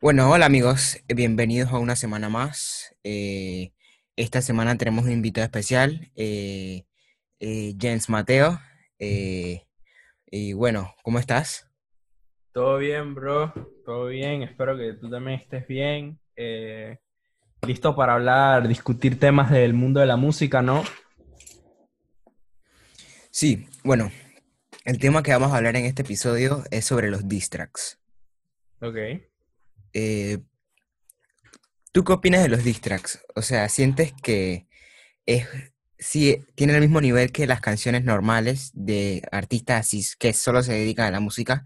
Bueno, hola amigos, bienvenidos a una semana más. Eh, esta semana tenemos un invitado especial, eh, eh, Jens Mateo. Y bueno, ¿cómo estás? Todo bien, bro. Todo bien. Espero que tú también estés bien. Listo para hablar, discutir temas del mundo de la música, ¿no? Sí, bueno, el tema que vamos a hablar en este episodio es sobre los diss tracks. Ok. Eh, ¿tú qué opinas de los diss tracks? O sea, ¿sientes que es, sí, tiene el mismo nivel que las canciones normales de artistas que solo se dedican a la música?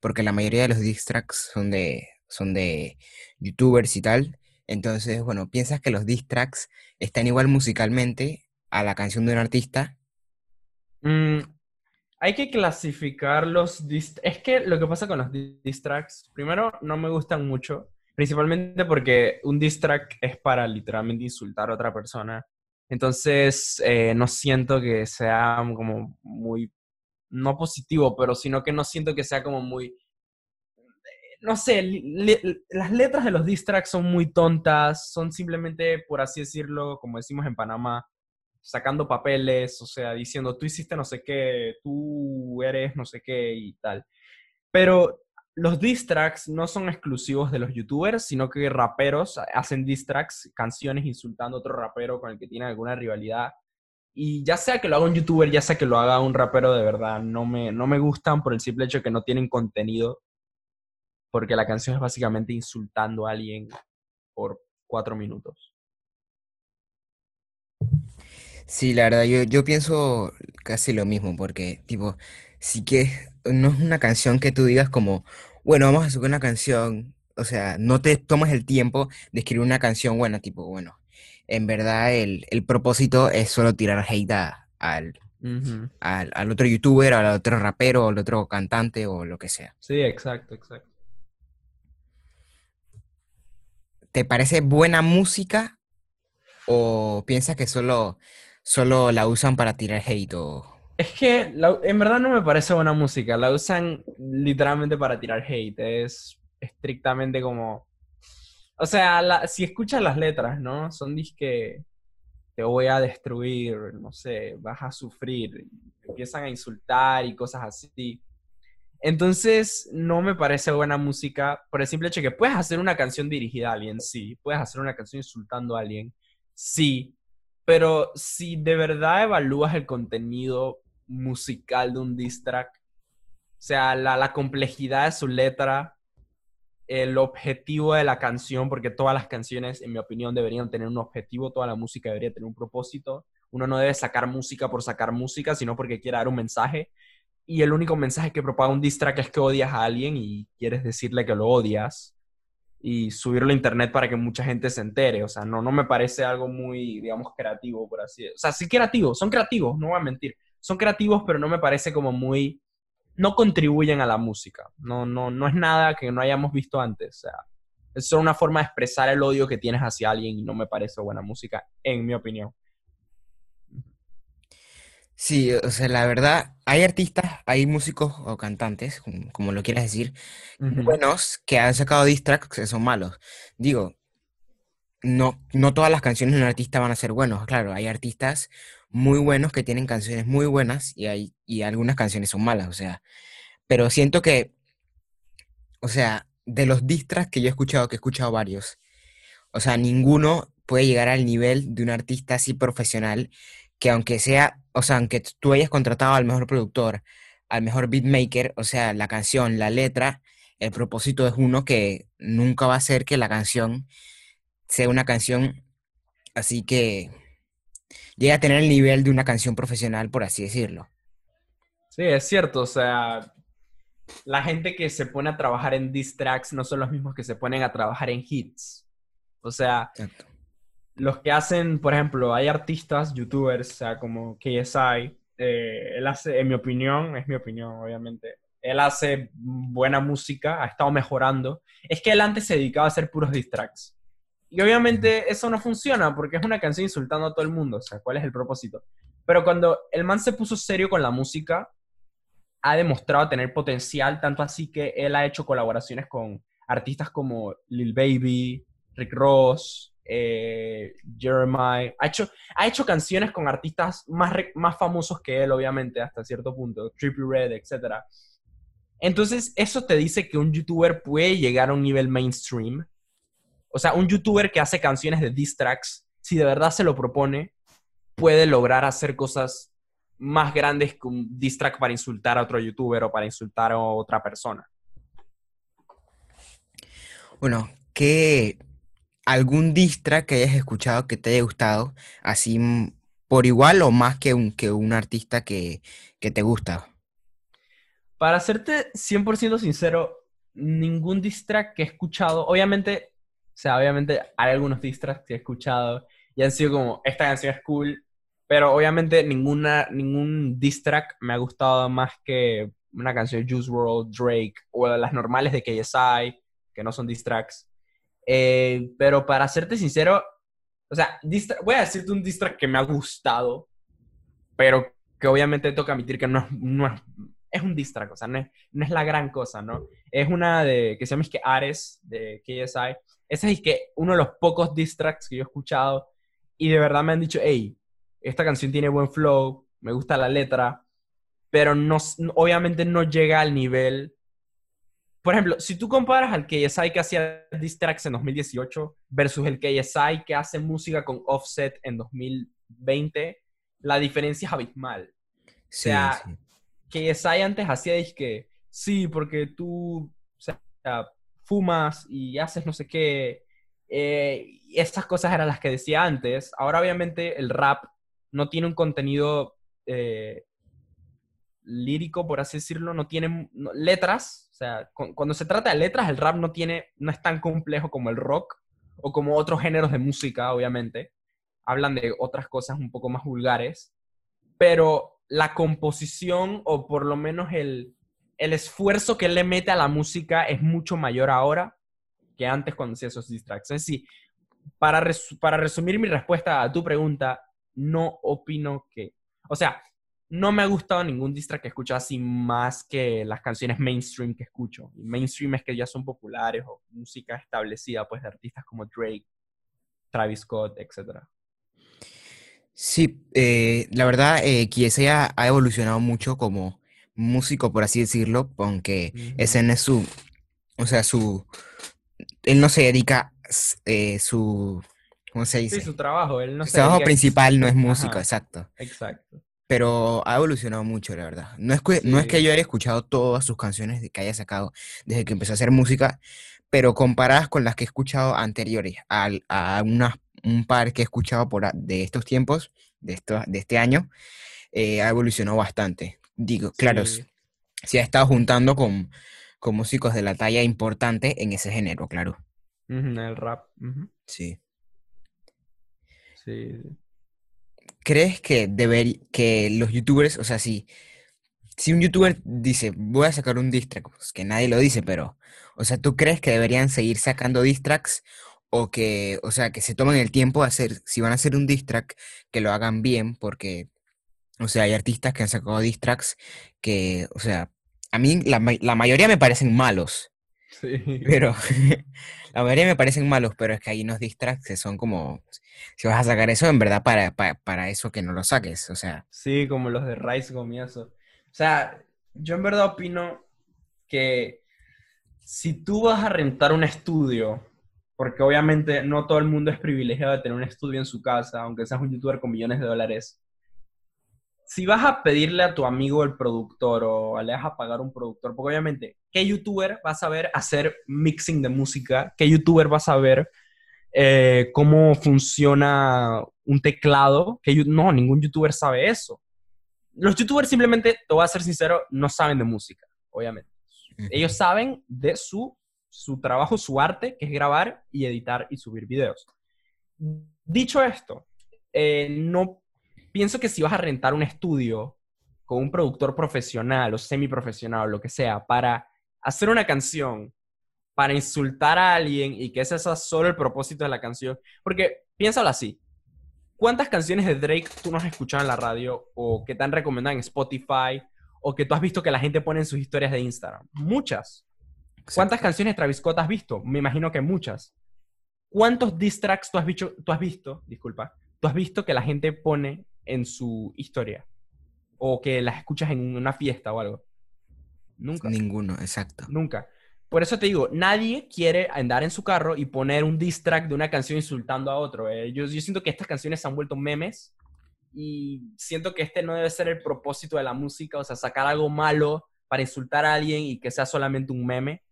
Porque la mayoría de los diss tracks son de, son de youtubers y tal. Entonces, bueno, ¿piensas que los diss tracks están igual musicalmente a la canción de un artista? Mm, hay que clasificar los Es que lo que pasa con los di- diss tracks, primero, no me gustan mucho, principalmente porque un diss track es para literalmente insultar a otra persona. Entonces, eh, no siento que sea como muy, no positivo, pero sino que no siento que sea como muy no sé, las letras de los diss tracks son muy tontas, son simplemente, por así decirlo, como decimos en Panamá, sacando papeles, o sea, diciendo tú hiciste no sé qué, tú eres no sé qué y tal. Pero los diss tracks no son exclusivos de los youtubers, sino que raperos hacen diss tracks, canciones insultando a otro rapero con el que tienen alguna rivalidad. Y ya sea que lo haga un youtuber, ya sea que lo haga un rapero de verdad, no me, no me gustan por el simple hecho que no tienen contenido porque la canción es básicamente insultando a alguien por cuatro minutos. Sí, la verdad, yo, yo pienso casi lo mismo, porque, tipo, sí que no es una canción que tú digas como, bueno, vamos a subir una canción, o sea, no te tomas el tiempo de escribir una canción buena, tipo, bueno, en verdad el, el propósito es solo tirar hate a- al, al, al otro youtuber, al otro rapero, al otro cantante o lo que sea. Sí, exacto, exacto. ¿Te parece buena música o piensas que solo, solo la usan para tirar hate o... Es que en verdad no me parece buena música, la usan literalmente para tirar hate, es estrictamente como... O sea, si escuchas las letras, ¿no? Son disque te voy a destruir, no sé, vas a sufrir, empiezan a insultar y cosas así. Entonces, no me parece buena música por el simple hecho que puedes hacer una canción dirigida a alguien, sí. Puedes hacer una canción insultando a alguien, sí. Pero si de verdad evalúas el contenido musical de un diss track, o sea, la, complejidad de su letra, el objetivo de la canción, porque todas las canciones, en mi opinión, deberían tener un objetivo, toda la música debería tener un propósito. Uno no debe sacar música por sacar música, sino porque quiere dar un mensaje y el único mensaje que propaga un diss track es que odias a alguien y quieres decirle que lo odias y subirlo a internet para que mucha gente se entere. O sea, no, no me parece algo muy, digamos, creativo, por así decirlo. O sea, sí creativos, son creativos, no voy a mentir. Son creativos, pero no me parece como muy... No contribuyen a la música. No, no, no es nada que no hayamos visto antes. O sea, es solo una forma de expresar el odio que tienes hacia alguien y no me parece buena música, en mi opinión. Sí, o sea, la verdad, hay artistas, hay músicos o cantantes, como, como lo quieras decir, buenos que han sacado diss tracks que son malos. Digo, no, no todas las canciones de un artista van a ser buenos, claro, hay artistas muy buenos que tienen canciones muy buenas y hay y algunas canciones son malas, o sea, pero siento que, o sea, de los diss tracks que yo he escuchado, que he escuchado varios, o sea, ninguno puede llegar al nivel de un artista así profesional que aunque sea, o sea, aunque tú hayas contratado al mejor productor, al mejor beatmaker, o sea, la canción, la letra, el propósito es uno que nunca va a ser que la canción sea una canción así que llegue a tener el nivel de una canción profesional, por así decirlo. Sí, es cierto, o sea, la gente que se pone a trabajar en diss tracks no son los mismos que se ponen a trabajar en hits. O sea, Exacto. Los que hacen, por ejemplo, hay artistas, youtubers, o sea, como KSI, eh, él hace, en mi opinión, es mi opinión, obviamente, él hace buena música, ha estado mejorando. Es que él antes se dedicaba a hacer puros diss tracks. Y obviamente eso no funciona porque es una canción insultando a todo el mundo, o sea, ¿cuál es el propósito? Pero cuando el man se puso serio con la música, ha demostrado tener potencial, tanto así que él ha hecho colaboraciones con artistas como Lil Baby, Rick Ross, eh, Jeremiah. Ha hecho, ha hecho canciones con artistas más, más famosos que él, obviamente, hasta cierto punto. Trippie Red, etc. Entonces, eso te dice que un youtuber puede llegar a un nivel mainstream. O sea, un youtuber que hace canciones de diss tracks, si de verdad se lo propone, puede lograr hacer cosas más grandes que un diss track para insultar a otro youtuber o para insultar a otra persona. Bueno, ¿qué algún diss track que hayas escuchado que te haya gustado, así por igual o más que un, que un artista que, te gusta? Para serte 100% sincero, ningún diss track que he escuchado, obviamente, o sea, obviamente hay algunos diss tracks que he escuchado y han sido como, esta canción es cool, pero obviamente ninguna, ningún diss track me ha gustado más que una canción de Juice WRLD, Drake o las normales de KSI, que no son diss tracks. Eh, pero para serte sincero, o sea, voy a decirte un diss track que me ha gustado, pero que obviamente tengo que admitir que no es, no es, es un diss track, o sea, no es, no es, la gran cosa, ¿no? Es una de, que se llama es que Ares, de KSI. Ese es que uno de los pocos diss tracks que yo he escuchado y de verdad me han dicho, hey, esta canción tiene buen flow, me gusta la letra, pero no, obviamente no llega al nivel. Por ejemplo, si tú comparas al KSI que hacía diss tracks en 2018 versus el KSI que hace música con Offset en 2020, la diferencia es abismal. o sea, KSI antes hacía que sí, porque tú o sea, fumas y haces no sé qué. Eh, estas cosas eran las que decía antes. Ahora obviamente el rap no tiene un contenido eh, lírico, por así decirlo, no tiene letras. O sea, cuando se trata de letras, el rap no, tiene, no es tan complejo como el rock o como otros géneros de música, obviamente. Hablan de otras cosas un poco más vulgares. Pero la composición, o por lo menos el, el esfuerzo que le mete a la música es mucho mayor ahora que antes cuando hacía esos distracts. Es decir, para, para resumir mi respuesta a tu pregunta, no opino que, o sea, no me ha gustado ningún diss que escucho así más que las canciones mainstream que escucho. Y mainstream es que ya son populares o música establecida, pues, de artistas como Drake, Travis Scott, etc. Sí, eh, la verdad, eh, ha evolucionado mucho como músico, por así decirlo, aunque ese no es su, o sea, su, él no se dedica eh, su ¿cómo se dice? Sí, su trabajo. Él no su trabajo principal no es músico, exacto. Exacto. Pero ha evolucionado mucho, la verdad. No es, que, no es que yo haya escuchado todas sus canciones que haya sacado desde que empezó a hacer música, pero comparadas con las que he escuchado anteriores, a, a un par que he escuchado por, de estos tiempos, de, esto, de este año, eh, ha evolucionado bastante. Digo, claro, se ha estado juntando con, con músicos de la talla importante en ese género, claro. el rap. Sí. ¿Crees que, deber, que los youtubers, o sea, si, si un youtuber dice, voy a sacar un diss track, pues que nadie lo dice, pero, o sea, ¿tú crees que deberían seguir sacando diss tracks o que, o sea, que se tomen el tiempo de hacer, si van a hacer un diss track, que lo hagan bien, porque, o sea, hay artistas que han sacado diss tracks que, o sea, a mí la, la mayoría me parecen malos, Sí. Pero la mayoría me parecen malos, pero es que hay unos distracts que son como, si vas a sacar eso, en verdad para, para, eso que no lo saques, o sea. Sí, como los de Rice Gomioso. O sea, yo en verdad opino que si tú vas a rentar un estudio, porque obviamente no todo el mundo es privilegiado de tener un estudio en su casa, aunque seas un youtuber con millones de dólares, si vas a pedirle a tu amigo el productor o le vas a pagar un productor, porque obviamente, ¿qué youtuber va a saber hacer mixing de música? ¿Qué youtuber va a saber eh, cómo funciona un teclado? que no, ningún youtuber sabe eso. Los youtubers simplemente, te voy a ser sincero, no saben de música, obviamente. Ellos saben de su, su trabajo, su arte, que es grabar y editar y subir videos. Dicho esto, eh, no pienso que si vas a rentar un estudio con un productor profesional o semiprofesional o lo que sea para hacer una canción, para insultar a alguien y que ese sea solo el propósito de la canción, porque piénsalo así, ¿cuántas canciones de Drake tú no has escuchado en la radio o que te han recomendado en Spotify o que tú has visto que la gente pone en sus historias de Instagram? Muchas. ¿Cuántas canciones de Travis Scott has visto? Me imagino que muchas. ¿Cuántos diss tracks tú has, visto, tú has visto, disculpa, tú has visto que la gente pone en su historia? O que las escuchas en una fiesta o algo. Nunca. Ninguno, exacto. Nunca. Por eso te digo, nadie quiere andar en su carro y poner un diss track de una canción insultando a otro. eh. Yo, yo siento que estas canciones se han vuelto memes y siento que este no debe ser el propósito de la música, o sea, sacar algo malo para insultar a alguien y que sea solamente un meme.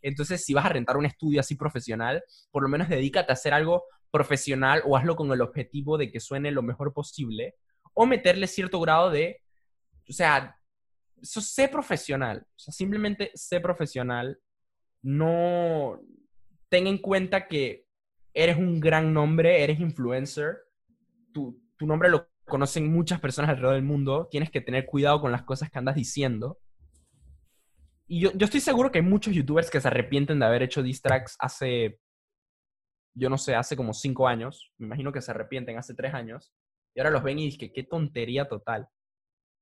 Entonces, si vas a rentar un estudio así profesional, por lo menos dedícate a hacer algo profesional o hazlo con el objetivo de que suene lo mejor posible o meterle cierto grado de, o sea, sé profesional, o sea, simplemente sé profesional, no ten en cuenta que eres un gran nombre, eres influencer, tu, tu nombre lo conocen muchas personas alrededor del mundo, tienes que tener cuidado con las cosas que andas diciendo. Y yo, yo estoy seguro que hay muchos youtubers que se arrepienten de haber hecho diss tracks hace, yo no sé, hace como cinco años. Me imagino que se arrepienten hace tres años. Y ahora los ven y dicen, qué tontería total.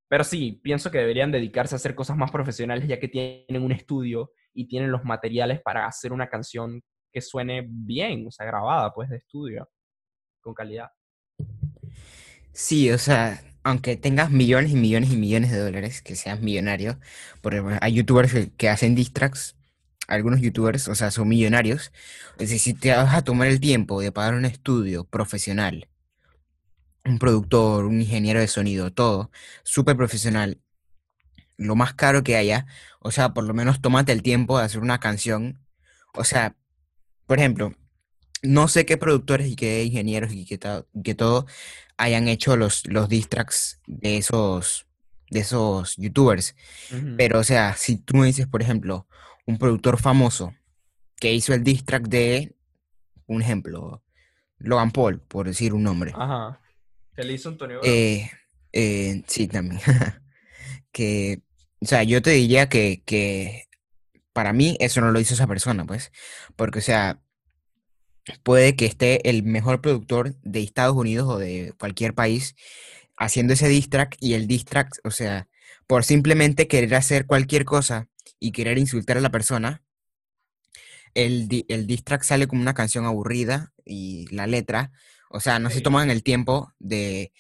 Pero sí, pienso que deberían dedicarse a hacer cosas más profesionales ya que tienen un estudio y tienen los materiales para hacer una canción que suene bien, o sea, grabada pues de estudio, con calidad. Sí, o sea, aunque tengas millones y millones y millones de dólares, que seas millonario, porque hay youtubers que, hacen diss tracks, algunos youtubers, o sea, son millonarios. Es decir, si te vas a tomar el tiempo de pagar un estudio profesional, un productor, un ingeniero de sonido, todo, súper profesional, lo más caro que haya, o sea, por lo menos tómate el tiempo de hacer una canción. O sea, por ejemplo, no sé qué productores y qué ingenieros y qué, que todo hayan hecho los, los diss tracks de esos, de esos youtubers. Pero, o sea, si tú me dices, por ejemplo, un productor famoso que hizo el diss track de, un ejemplo, Logan Paul, por decir un nombre. Ajá. Que le hizo Antonio. Eh, eh, sí, también. Que, o sea, yo te diría que, que para mí eso no lo hizo esa persona, pues. Porque, o sea, puede que esté el mejor productor de Estados Unidos o de cualquier país haciendo ese diss track y el diss track, o sea, por simplemente querer hacer cualquier cosa y querer insultar a la persona, el, di- el diss track sale como una canción aburrida y la letra, o sea, no se toman el tiempo de,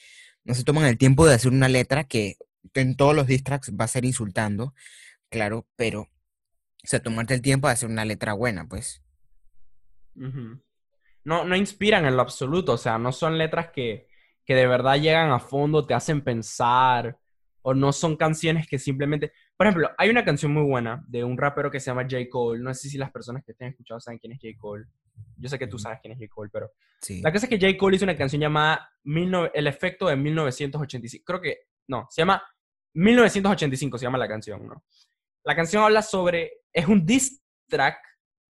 no se toman el tiempo de hacer una letra que en todos los diss tracks va a ser insultando, claro, pero, o sea, tomarte el tiempo de hacer una letra buena, pues. No, no inspiran en lo absoluto, o sea, no son letras que, que de verdad llegan a fondo, te hacen pensar, o no son canciones que simplemente... Por ejemplo, hay una canción muy buena de un rapero que se llama J. Cole, no sé si las personas que estén escuchando saben quién es J. Cole, yo sé que tú sabes quién es J. Cole, pero... Sí. La cosa es que J. Cole hizo una canción llamada 19 El efecto de 1985, creo que, no, se llama 1985, se llama la canción, ¿no? La canción habla sobre, es un diss track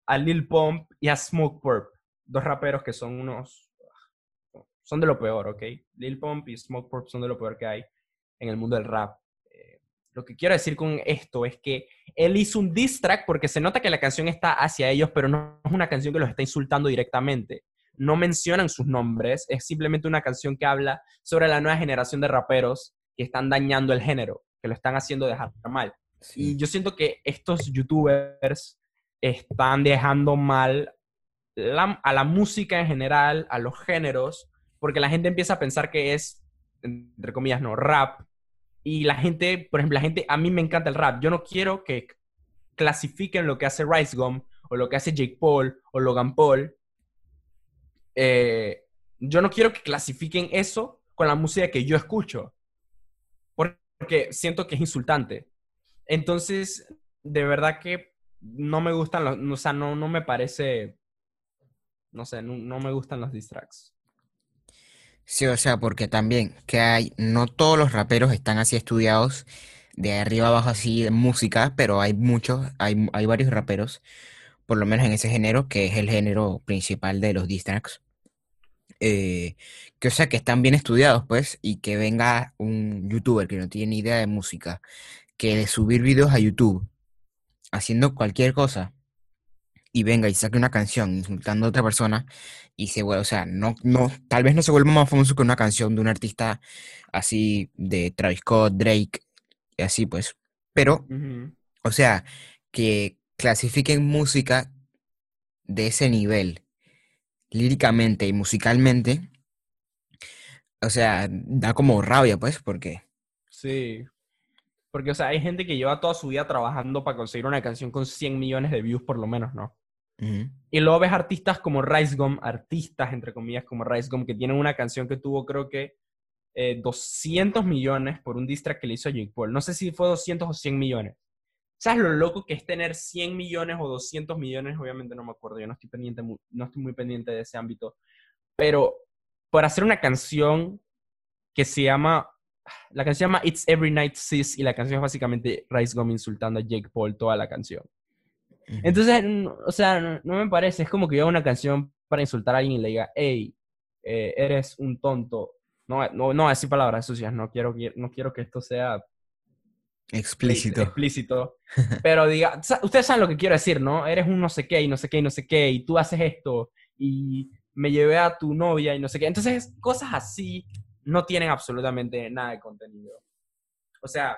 a Lil Pump y a Smoke Purp, dos raperos que son unos, son de lo peor, ¿ok? Lil Pump y Smoke Purp son de lo peor que hay en el mundo del rap. Lo que quiero decir con esto es que él hizo un diss track porque se nota que la canción está hacia ellos, pero no es una canción que los está insultando directamente. No mencionan sus nombres, es simplemente una canción que habla sobre la nueva generación de raperos que están dañando el género, que lo están haciendo dejar mal. Y Sí. yo siento que estos youtubers están dejando mal la- a la música en general, a los géneros, porque la gente empieza a pensar que es, entre comillas, no, rap. Y la gente, por ejemplo, la gente, a mí me encanta el rap. Yo no quiero que clasifiquen lo que hace Rice Gum, o lo que hace Jake Paul, o Logan Paul. Eh, yo no quiero que clasifiquen eso con la música que yo escucho, porque siento que es insultante. Entonces, de verdad que no me gustan los, o sea, no, no me parece, no sé, no, me gustan los diss tracks. Sí, o sea, porque también que hay, no todos los raperos están así estudiados de arriba abajo así de música, pero hay muchos, hay, hay varios raperos, por lo menos en ese género, que es el género principal de los diss tracks, eh, que o sea, que están bien estudiados, pues, y que venga un youtuber que no tiene ni idea de música, que de subir videos a YouTube, haciendo cualquier cosa, y venga y saque una canción insultando a otra persona y se vuelve, o sea, no, no, tal vez no se vuelva más famoso que una canción de un artista así de Travis Scott, Drake, y así pues. Pero, o sea, que clasifiquen música de ese nivel, líricamente y musicalmente, o sea, da como rabia, pues, porque... Sí. Porque, o sea, hay gente que lleva toda su vida trabajando para conseguir una canción con 100 millones de views, por lo menos, ¿no? Y luego ves artistas como Rice Gum, artistas, entre comillas, como Rice Gum, que tienen una canción que tuvo, creo que, eh, 200 millones por un diss track que le hizo a Jake Paul. No sé si fue 200 o 100 millones. ¿Sabes lo loco que es tener 100 millones o 200 millones? Obviamente no me acuerdo, yo no estoy, pendiente, no estoy muy pendiente de ese ámbito. Pero por hacer una canción que se llama, la canción se llama It's Every Night Sis y la canción es básicamente Rice Gum insultando a Jake Paul toda la canción. Entonces, o sea, no, no me parece, es como que yo haga una canción para insultar a alguien y le diga, hey, eh, eres un tonto. No, no, no decir palabras sucias, no quiero, no quiero que esto sea Explícito. explícito. Pero diga, ustedes saben lo que quiero decir, ¿no? Eres un no sé qué y no sé qué y no sé qué y tú haces esto y me llevé a tu novia y no sé qué. Entonces, cosas así no tienen absolutamente nada de contenido. O sea,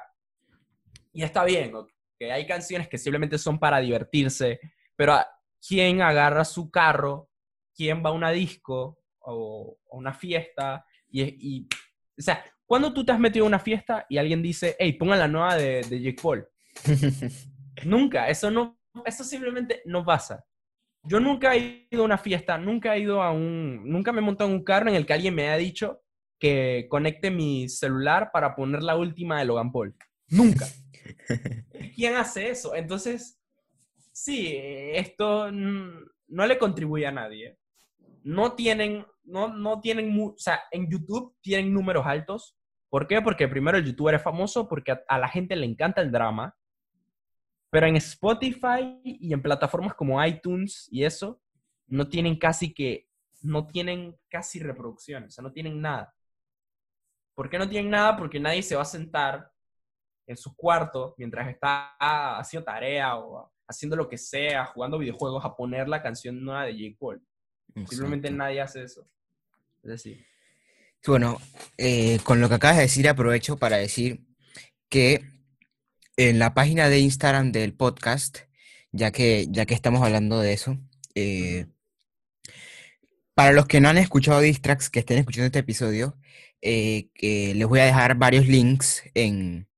y está bien, que hay canciones que simplemente son para divertirse, pero ¿a- ¿quién agarra su carro? ¿Quién va a una disco o a una fiesta? Y, y, o sea, ¿cuándo tú te has metido a una fiesta y alguien dice, hey, pongan la nueva de, de Jake Paul? Nunca, eso no, eso simplemente no pasa. Yo nunca he ido a una fiesta, nunca he ido a un, nunca me he montado en un carro en el que alguien me haya dicho que conecte mi celular para poner la última de Logan Paul. Nunca. ¿Quién hace eso? Entonces, sí, esto no le contribuye a nadie. No tienen, no, no tienen, o sea, en YouTube tienen números altos. ¿Por qué? Porque primero el youtuber es famoso, porque a, a la gente le encanta el drama. Pero en Spotify y en plataformas como iTunes y eso, no tienen casi que, no tienen casi reproducciones, o sea, no tienen nada. ¿Por qué no tienen nada? Porque nadie se va a sentar en su cuarto mientras está haciendo tarea o haciendo lo que sea, jugando videojuegos, a poner la canción nueva de J. Paul. Simplemente Exacto. nadie hace eso. Es decir, Bueno, eh, con lo que acabas de decir, aprovecho para decir que en la página de Instagram del podcast, ya que, ya que estamos hablando de eso, eh, para los que no han escuchado Distracks, que estén escuchando este episodio, eh, les voy a dejar varios links en,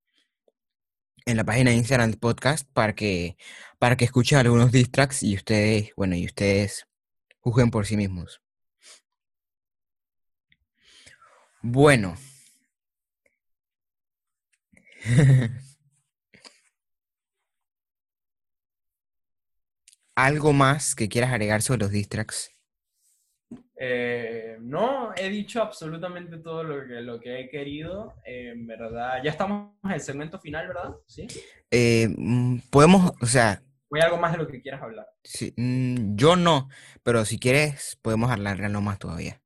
en la página de Instagram podcast para que, para que escuchen algunos Distracks y ustedes, bueno, y ustedes juzguen por sí mismos. Bueno. ¿Algo más que quieras agregar sobre los distracts? Eh, no he dicho absolutamente todo lo que, lo que he querido. eh, en verdad, ya estamos en el segmento final, ¿verdad? Sí. Eh, mm, podemos, o sea, ¿O hay algo más de lo que quieras hablar? si- mm, yo no, pero si quieres, podemos alargarlo más todavía.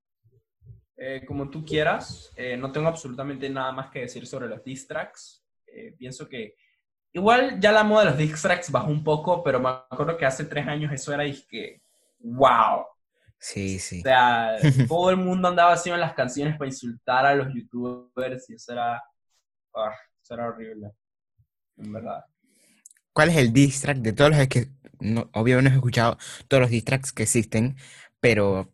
Eh, como tú quieras, no tengo absolutamente nada más que decir sobre los diss tracks. Pienso que igual ya la moda de los diss tracks bajó un poco, pero me acuerdo que hace tres años eso era que wow. Sí, sí. O sea, todo el mundo andaba haciendo las canciones para insultar a los youtubers y eso era, ah, eso era horrible, en verdad. ¿Cuál es el distract de todos los que, no, obviamente no he escuchado todos los distracts que existen, pero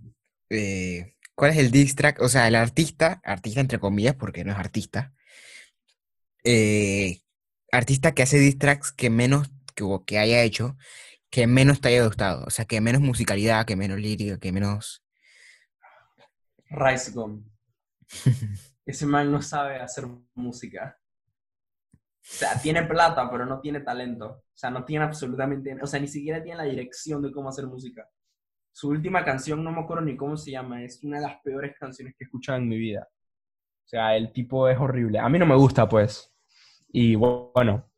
eh, ¿cuál es el distract? O sea, el artista, artista entre comillas, porque no es artista, eh, artista que hace distracts que menos, que, que haya hecho, que menos te haya gustado, o sea, que menos musicalidad, que menos lírica, que menos... Rice Gum. Ese man no sabe hacer música. O sea, tiene plata, pero no tiene talento. O sea, no tiene absolutamente, o sea, ni siquiera tiene la dirección de cómo hacer música. Su última canción, no me acuerdo ni cómo se llama, es una de las peores canciones que he escuchado en mi vida. O sea, el tipo es horrible. A mí no me gusta, pues. Y bueno,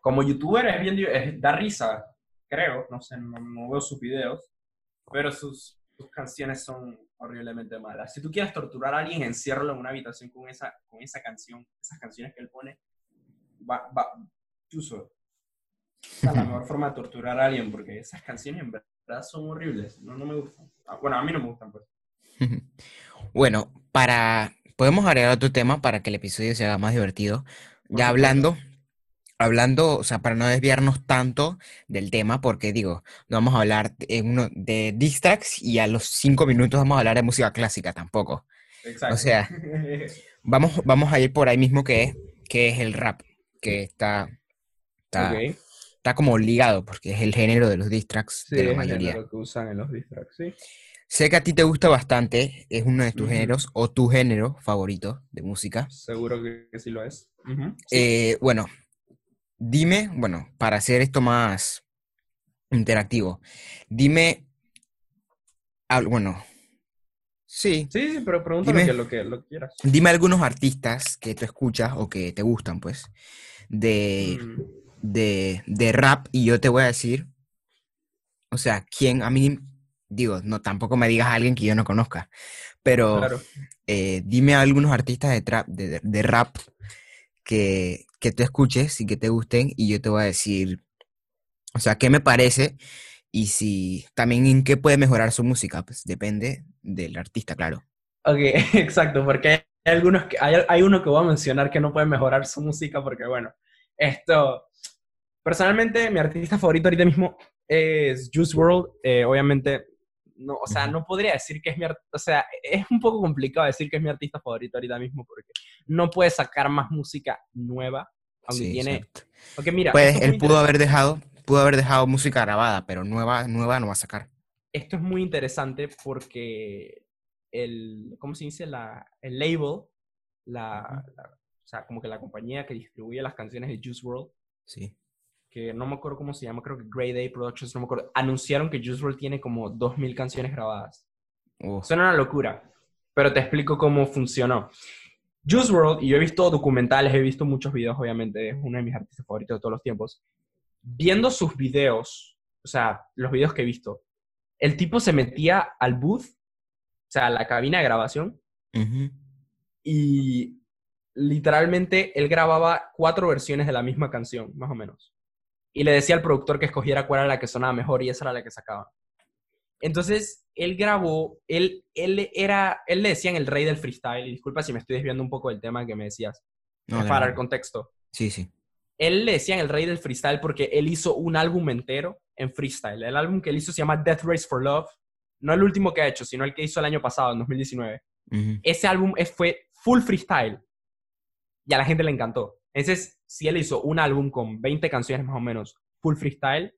como youtuber es bien, es- da risa, creo, no sé, no, no veo sus videos, pero sus, sus canciones son horriblemente malas. Si tú quieres torturar a alguien, enciérralo en una habitación con esa, con esa canción, esas canciones que él pone, va, va. Esa es la mejor forma de torturar a alguien, porque esas canciones en verdad son horribles, no, no me gustan. Ah, Bueno, a mí no me gustan, pues. Bueno, para... Podemos agregar otro tema para que el episodio se haga más divertido. Ya hablando, hablando, o sea, para no desviarnos tanto del tema, porque digo, no vamos a hablar de, uno, de diss tracks y a los cinco minutos vamos a hablar de música clásica tampoco. Exacto. O sea, vamos, vamos a ir por ahí mismo que es, que es el rap, que está, está, está como ligado, porque es el género de los Sí, de la el mayoría. género que usan en los diss tracks, sí. Sé que a ti te gusta bastante, es uno de tus géneros o tu género favorito de música. Seguro que, que sí lo es. Eh, bueno, dime, bueno, para hacer esto más interactivo, dime, al- bueno, sí, Sí, sí, pero pregúntame dime. lo que lo que quieras. dime algunos artistas que tú escuchas o que te gustan, pues, de, Mm, de, de rap y yo te voy a decir, o sea, quién a mí, digo, no, tampoco me digas a alguien que yo no conozca, pero claro. eh, dime algunos artistas de, trap, de, de- de rap que, que tú escuches y que te gusten y yo te voy a decir, o sea, qué me parece y si también en qué puede mejorar su música, pues depende del artista, claro. Ok, exacto, porque hay algunos que, hay, hay uno que voy a mencionar que no puede mejorar su música porque, bueno, esto, personalmente mi artista favorito ahorita mismo es Juice WRLD, eh, obviamente, no, o sea, no podría decir que es mi, o sea, es un poco complicado decir que es mi artista favorito ahorita mismo porque no puede sacar más música nueva, aunque Sí, tiene, ok, mira, Pues él pudo haber dejado, pudo haber dejado música grabada, pero nueva, nueva no va a sacar. esto es muy interesante porque el, ¿cómo se dice? La, el label, la, la- o sea, como que la compañía que distribuye las canciones de Juice WRLD, Sí. Que no me acuerdo cómo se llama, creo que Grey Day Productions, no me acuerdo, anunciaron que Juice WRLD tiene como 2.000 canciones grabadas. Oh, Suena una locura, pero te explico cómo funcionó. Juice WRLD, y yo he visto documentales, he visto muchos videos, obviamente, es uno de mis artistas favoritos de todos los tiempos. Viendo sus videos, o sea, los videos que he visto, el tipo se metía al booth, o sea, a la cabina de grabación, ujú. y literalmente él grababa cuatro versiones de la misma canción, más o menos. Y le decía al productor que escogiera cuál era la que sonaba mejor y esa era la que sacaba. Entonces, él grabó, él, él era, él le decían el rey del freestyle, y disculpa si me estoy desviando un poco del tema que me decías, No, para el contexto. Sí, sí. Él le decían el rey del freestyle porque él hizo un álbum entero en freestyle. El álbum que él hizo se llama Death Race for Love. No el último que ha hecho, sino el que hizo el año pasado, en 2019 Ujú. ese álbum fue full freestyle y a la gente le encantó. Entonces, si él hizo un álbum con 20 canciones más o menos full freestyle,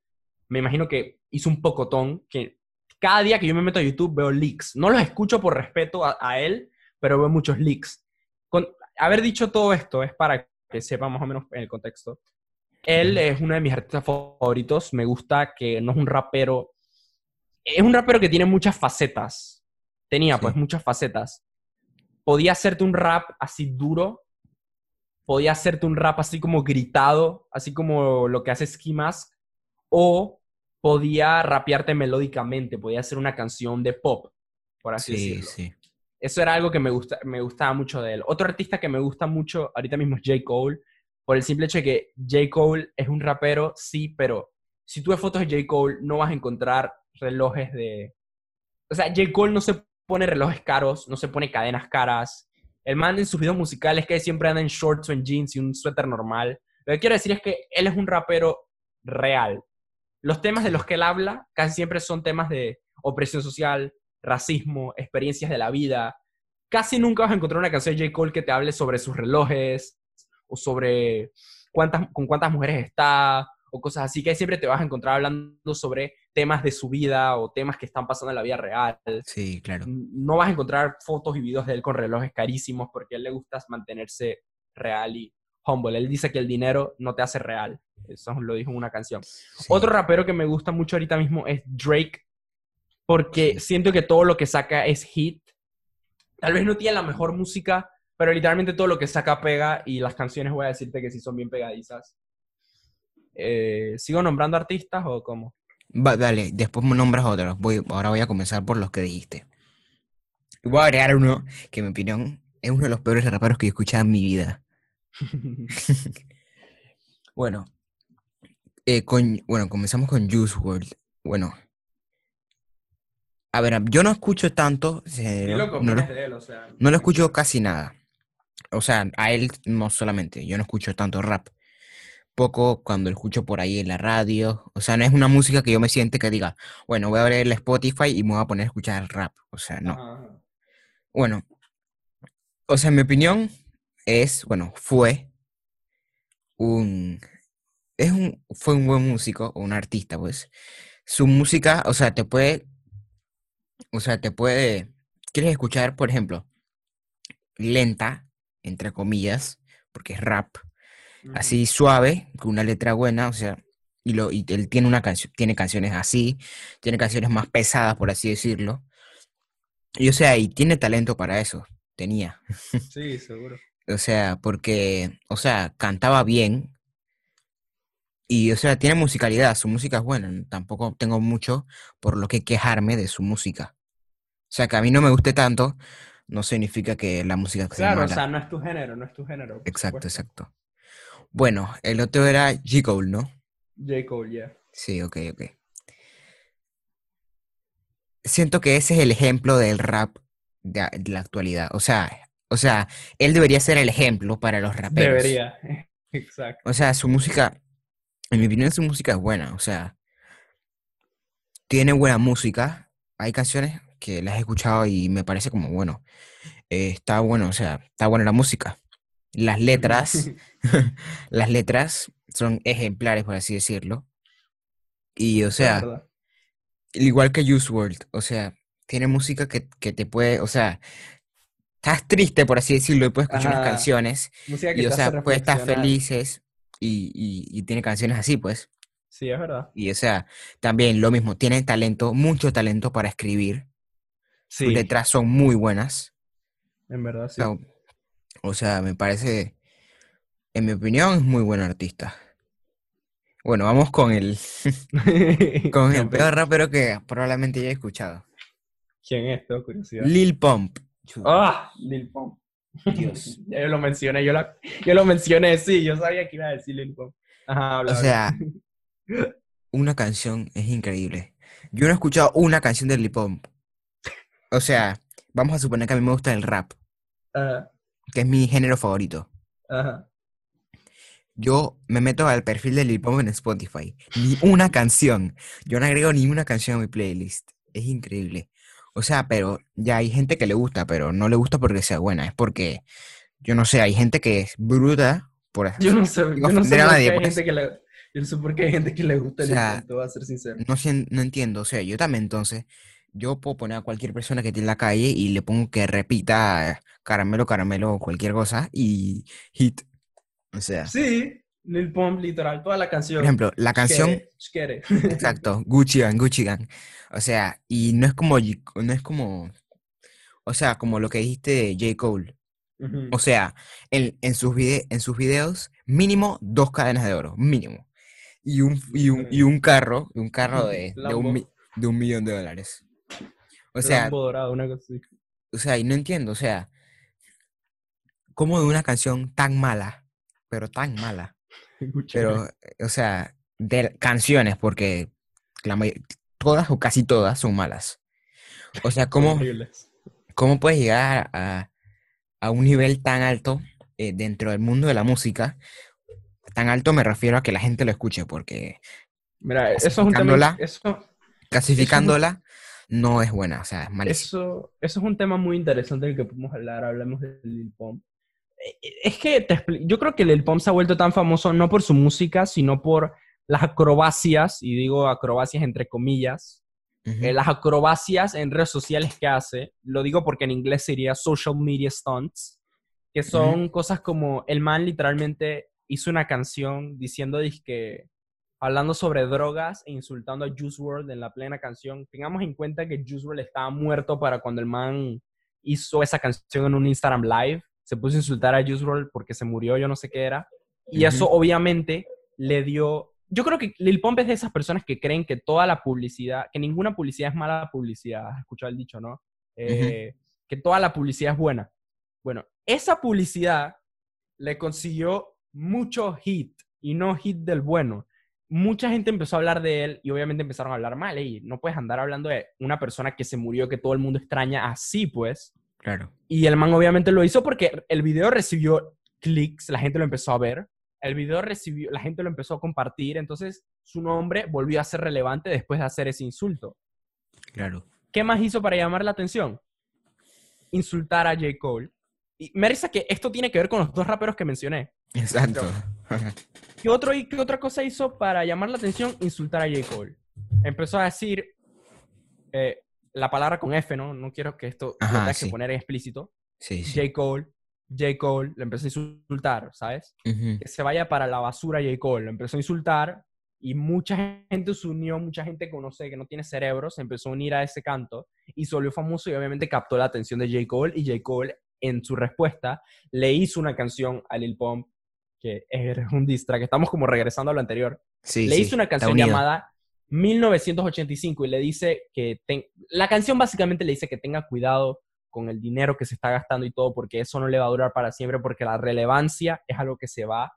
me imagino que hizo un pocotón que cada día que yo me meto a YouTube veo leaks. No los escucho por respeto a, a él, pero veo muchos leaks. Con haber dicho todo esto es para que sepa más o menos el contexto. Él es uno de mis artistas favoritos. Me gusta que no es un rapero. Es un rapero que tiene muchas facetas. Tenía Sí. pues muchas facetas. Podía hacerte un rap así duro. Podía hacerte un rap así como gritado, así como lo que hace Ski Mask. O podía rapearte melódicamente. Podía hacer una canción de pop, por así Sí, decirlo. sí. Eso era algo que me, gusta, me gustaba mucho de él. Otro artista que me gusta mucho ahorita mismo es J. Cole, por el simple hecho de que J. Cole es un rapero, sí, pero si tú ves fotos de J. Cole no vas a encontrar relojes de... O sea, J. Cole no se pone relojes caros, no se pone cadenas caras. El man en sus videos musicales que siempre anda en shorts o en jeans y un suéter normal. Lo que quiero decir es que él es un rapero real. Los temas de los que él habla casi siempre son temas de opresión social, racismo, experiencias de la vida. Casi nunca vas a encontrar una canción de J. Cole que te hable sobre sus relojes o sobre cuántas, con cuántas mujeres está o cosas así, que siempre te vas a encontrar hablando sobre temas de su vida o temas que están pasando en la vida real. Sí, claro. No vas a encontrar fotos y videos de él con relojes carísimos porque a él le gusta mantenerse real y humble. Él dice que el dinero no te hace real. Eso lo dijo en una canción. Sí. Otro rapero que me gusta mucho ahorita mismo es Drake, porque siento que todo lo que saca es hit. Tal vez no tiene la mejor música, pero literalmente todo lo que saca pega y las canciones voy a decirte que sí son bien pegadizas. Eh, ¿Sigo nombrando artistas o cómo? Va, dale, después me nombras otros. Voy, ahora voy a comenzar por los que dijiste. Y Voy a agregar uno que, en mi opinión, es uno de los peores raperos que he escuchado en mi vida. Bueno, eh, con, bueno, comenzamos con Juice WRLD. Bueno, a ver, yo no escucho tanto, eh, no, lo, opinas de él, o sea. no lo escucho casi nada. O sea, a él no solamente, yo no escucho tanto rap. Poco cuando escucho por ahí en la radio. O sea, no es una música que yo me siente que diga, bueno, voy a abrir el Spotify y me voy a poner a escuchar rap. O sea, no. Ajá. Bueno, o sea, en mi opinión es, bueno, fue un, es un, fue un buen músico o un artista, pues. Su música, o sea, te puede, o sea, te puede, quieres escuchar, por ejemplo, lenta, entre comillas, porque es rap. Así suave, con una letra buena, o sea, y, lo, y él tiene una canción, tiene canciones así, tiene canciones más pesadas, por así decirlo. Y o sea, y tiene talento para eso, tenía. Sí, seguro. O sea, porque, o sea, cantaba bien y, o sea, tiene musicalidad, su música es buena, tampoco tengo mucho por lo que quejarme de su música. O sea, que a mí no me guste tanto, no significa que la música sea Claro, o mala. sea, no es tu género, no es tu género, Exacto, supuesto. exacto. Bueno, el otro era J. Cole, ¿no? J. Cole, yeah. Sí, ok, ok. Siento que ese es el ejemplo del rap de la actualidad. O sea, o sea, él debería ser el ejemplo para los raperos. Debería. Exacto. O sea, su música, en mi opinión, su música es buena. O sea, tiene buena música. Hay canciones que las he escuchado y me parece como, bueno, eh, está bueno, o sea, está buena la música. Las letras, las letras son ejemplares, por así decirlo. Y, o sea, igual que Juice WRLD, o sea, tiene música que, que te puede, o sea, estás triste, por así decirlo, y puedes escuchar unas canciones, Música que y, o sea, puedes estar felices, y, y, y tiene canciones así, pues. Sí, es verdad. Y o sea, también lo mismo, tiene talento, mucho talento para escribir. Sus Sí, letras son muy buenas. en verdad, O sí. sea, o sea, me parece, en mi opinión, es muy buen artista. Bueno, vamos con el, con el peor rapero que probablemente ya he escuchado. ¿Quién es? Curiosidad. Lil Pump. ¡Ah! Lil Pump. Dios. Ya yo lo mencioné, yo, la- yo lo mencioné, sí, yo sabía que iba a decir Lil Pump. Ajá, habla, O habla. sea, una canción es increíble. Yo no he escuchado una canción de Lil Pump. O sea, vamos a suponer que a mí me gusta el rap, Ajá, que es mi género favorito. ajá. Yo me meto al perfil de Lil Pump en Spotify. Ni una canción. Yo no agrego ni una canción a mi playlist. Es increíble. O sea, pero ya hay gente que le gusta, pero no le gusta porque sea buena. Es porque, yo no sé, hay gente que es bruta por Yo no sé, yo no sé a nadie, hay pues. gente que le, yo no sé por qué hay gente que le gusta O sea, a ser sincero. No entiendo, o sea, yo también entonces, yo puedo poner a cualquier persona que esté en la calle y le pongo que repita caramelo, caramelo o cualquier cosa y hit. O sea, Sí, Lil Pump, literal, toda la por canción. ejemplo, la canción, Shkere, shkere. exacto, Gucci Gang, Gucci Gang. O sea, y no es como, no es como, o sea, como lo que dijiste de J. Cole. O sea, en, en sus vide- en sus videos, mínimo dos cadenas de oro, mínimo. Y un, y un, y un carro, un carro de, un, de un millón de dólares. O sea, Lambo dorado, una cosa así. o sea, y no entiendo, o sea, cómo de una canción tan mala, pero tan mala, pero, o sea, de canciones, porque la todas o casi todas son malas. O sea, ¿cómo, cómo puedes llegar a, a un nivel tan alto eh, dentro del mundo de la música? Tan alto me refiero a que la gente lo escuche, porque Mira, eso es un tema. Eso, clasificándola no es buena, o sea, es malísima. eso, eso es un tema muy interesante del que podemos hablar. Hablemos de Lil Pump. Eh, eh, Es que te yo creo que Lil Pump se ha vuelto tan famoso no por su música, sino por las acrobacias, y digo acrobacias entre comillas, eh, las acrobacias en redes sociales que hace. Lo digo porque en inglés sería social media stunts, que son cosas como el man literalmente hizo una canción diciendo que hablando sobre drogas e insultando a Juice WRLD en la plena canción. Tengamos en cuenta que Juice WRLD estaba muerto para cuando el man hizo esa canción en un Instagram Live. Se puso a insultar a Juice WRLD porque se murió, yo no sé qué era. Y eso obviamente le dio... Yo creo que Lil Pump es de esas personas que creen que toda la publicidad, que ninguna publicidad es mala publicidad. Has escuchado el dicho, ¿no? Eh, Que toda la publicidad es buena. Bueno, esa publicidad le consiguió mucho hit y no hit del bueno. Mucha gente empezó a hablar de él y obviamente empezaron a hablar mal. Y no puedes andar hablando de una persona que se murió, que todo el mundo extraña así, pues. Claro. Y el man obviamente lo hizo porque el video recibió clics, la gente lo empezó a ver. el video recibió, la gente lo empezó a compartir, entonces su nombre volvió a ser relevante después de hacer ese insulto. Claro. ¿Qué más hizo para llamar la atención? Insultar a J. Cole. Y me parece que esto tiene que ver con los dos raperos que mencioné. Exacto. ¿Qué, otro, ¿Qué otra cosa hizo para llamar la atención? Insultar a J. Cole. Empezó a decir eh, la palabra con F, ¿no? No quiero que esto lo Ajá, tenga sí. que poner en explícito. Sí, sí. J. Cole, J. Cole, le empezó a insultar, ¿sabes? Que se vaya para la basura J. Cole. Lo empezó a insultar y mucha gente se unió, mucha gente sé, que no tiene cerebro, se empezó a unir a ese canto y se volvió famoso y obviamente captó la atención de J. Cole y J. Cole en su respuesta le hizo una canción a Lil Pump que es un diss track. Estamos como regresando a lo anterior. Sí, le sí, hizo una canción llamada 1985 y le dice que... ten- La canción básicamente le dice que tenga cuidado con el dinero que se está gastando y todo, porque eso no le va a durar para siempre, porque la relevancia es algo que se va.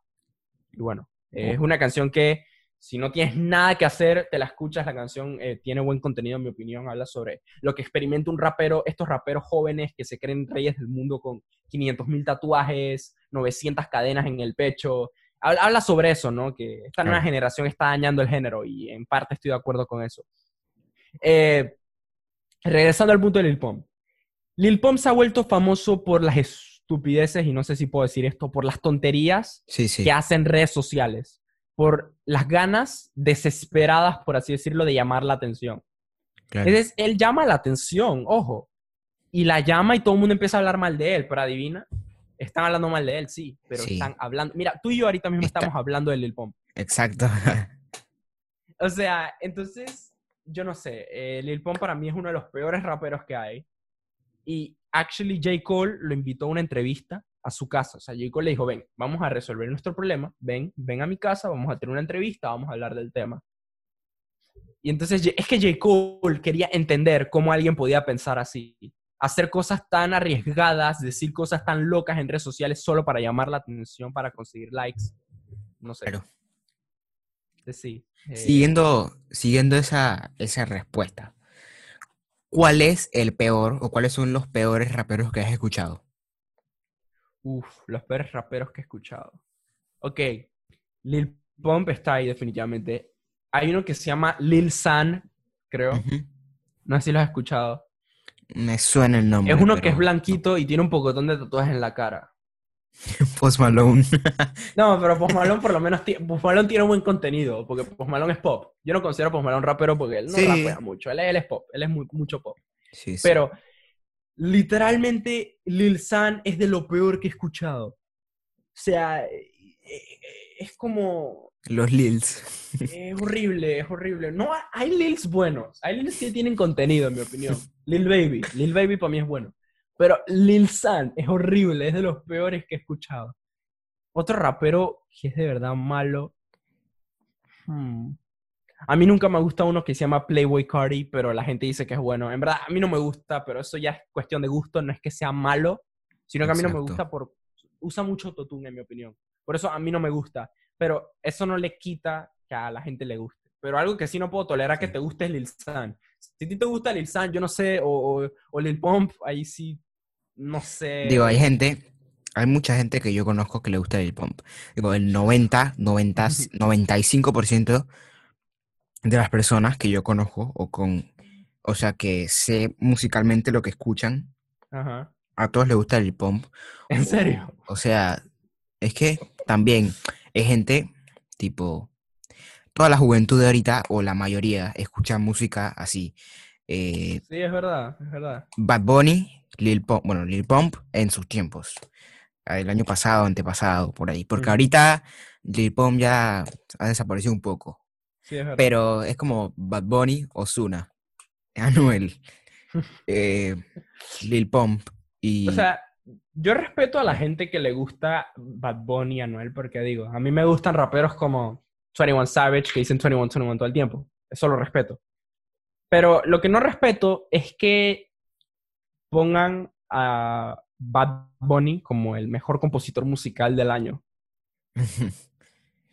Y bueno, eh, es una canción que si no tienes nada que hacer, te la escuchas, la canción eh, tiene buen contenido, en mi opinión, habla sobre lo que experimenta un rapero, estos raperos jóvenes que se creen reyes del mundo con 500 mil tatuajes, 900 cadenas en el pecho. Habla, habla sobre eso, ¿no? Que esta nueva generación está dañando el género y en parte estoy de acuerdo con eso. Eh, regresando al punto de Lil Pump. Lil Pump se ha vuelto famoso por las estupideces, y no sé si puedo decir esto, por las tonterías Sí, sí. que hacen redes sociales, por las ganas desesperadas, por así decirlo, de llamar la atención. claro. Entonces, él llama la atención, ojo, y la llama y todo el mundo empieza a hablar mal de él, pero adivina, están hablando mal de él, sí, pero Sí. están hablando. Mira, tú y yo ahorita mismo Está- estamos hablando de Lil Pump. Exacto. O sea, entonces, yo no sé, eh, Lil Pump para mí es uno de los peores raperos que hay. Y actually J. Cole lo invitó a una entrevista a su casa. O sea, J. Cole le dijo, ven, vamos a resolver nuestro problema, ven, ven a mi casa, vamos a tener una entrevista, vamos a hablar del tema. Y entonces es que J. Cole quería entender cómo alguien podía pensar así. Hacer cosas tan arriesgadas, decir cosas tan locas en redes sociales solo para llamar la atención, para conseguir likes. No sé. Claro. Entonces, Sí. eh, Siguiendo, siguiendo esa, esa respuesta, ¿cuál es el peor o cuáles son los peores raperos que has escuchado? Uf, los peores raperos que he escuchado. Ok, Lil Pump está ahí definitivamente. Hay uno que se llama Lil San, creo. No sé si lo has escuchado. Me suena el nombre. Es uno que pero es blanquito y tiene un pocotón de tatuajes en la cara. Post Malone. No, pero Post Malone por lo menos Post Malone tiene buen contenido, porque Post Malone es pop. Yo no considero a Post Malone rapero porque él no Sí. rapea mucho. Él, él es pop, él es muy- mucho pop. Sí, sí. Literalmente Lil San es de lo peor que he escuchado. O sea, eh, eh, es como... Los Lils. Es horrible, es horrible. No, hay Lils buenos. Hay Lils que tienen contenido, en mi opinión. Lil Baby. Lil Baby para mí es bueno. Pero Lil San es horrible, es de los peores que he escuchado. Otro rapero que es de verdad malo. Hmm. A mí nunca me gusta uno que se llama Playboy Cardi, pero la gente dice que es bueno. En verdad, a mí no me gusta, pero eso ya es cuestión de gusto, no es que sea malo, sino que a mí no me gusta por... Usa mucho autotune, en mi opinión. Por eso a mí no me gusta. Pero eso no le quita que a la gente le guste. Pero algo que sí no puedo tolerar que te guste es Lil San. Si a ti te gusta Lil San, yo no sé, o, o, o Lil Pump, ahí sí, no sé. Digo, hay gente, hay mucha gente que yo conozco que le gusta el pump. Digo, el 90, 90, 95% de las personas que yo conozco o con, o sea, que sé musicalmente lo que escuchan, Ajá. a todos les gusta el pump. ¿En serio? O sea, es que también es gente tipo, toda la juventud de ahorita o la mayoría escucha música así. eh, Sí, es verdad, es verdad. Bad Bunny, Lil Pump, bueno, Lil Pump en sus tiempos. El año pasado, antepasado, por ahí. Porque ahorita Lil Pump ya ha desaparecido un poco. Sí, es verdad. Pero es como Bad Bunny, Ozuna, Anuel, eh, Lil Pump y... O sea, yo respeto a la gente que le gusta Bad Bunny y Anuel, porque digo, a mí me gustan raperos como 21 Savage, que dicen 21, 21 todo el tiempo. Eso lo respeto. Pero lo que no respeto es que pongan a Bad Bunny como el mejor compositor musical del año.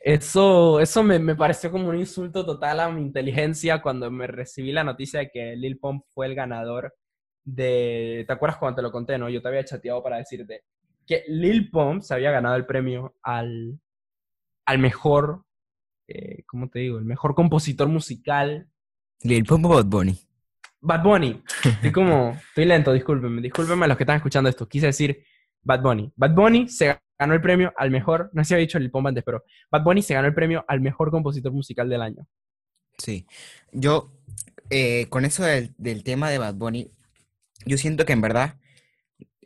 Eso, eso me, me pareció como un insulto total a mi inteligencia cuando me recibí la noticia de que Lil Pump fue el ganador de... ¿Te acuerdas cuando te lo conté, no? Yo te había chateado para decirte que Lil Pump se había ganado el premio al al mejor, eh, ¿cómo te digo? El mejor compositor musical. Lil Pump o Bad Bunny. Bad Bunny. Estoy como, estoy lento, discúlpenme. Discúlpenme a los que están escuchando esto. Quise decir Bad Bunny. Bad Bunny se ganó el premio al mejor, no sé si había dicho Lil Pump antes, pero Bad Bunny se ganó el premio al mejor compositor musical del año. Sí. Yo, eh, con eso del, del tema de Bad Bunny, yo siento que en verdad,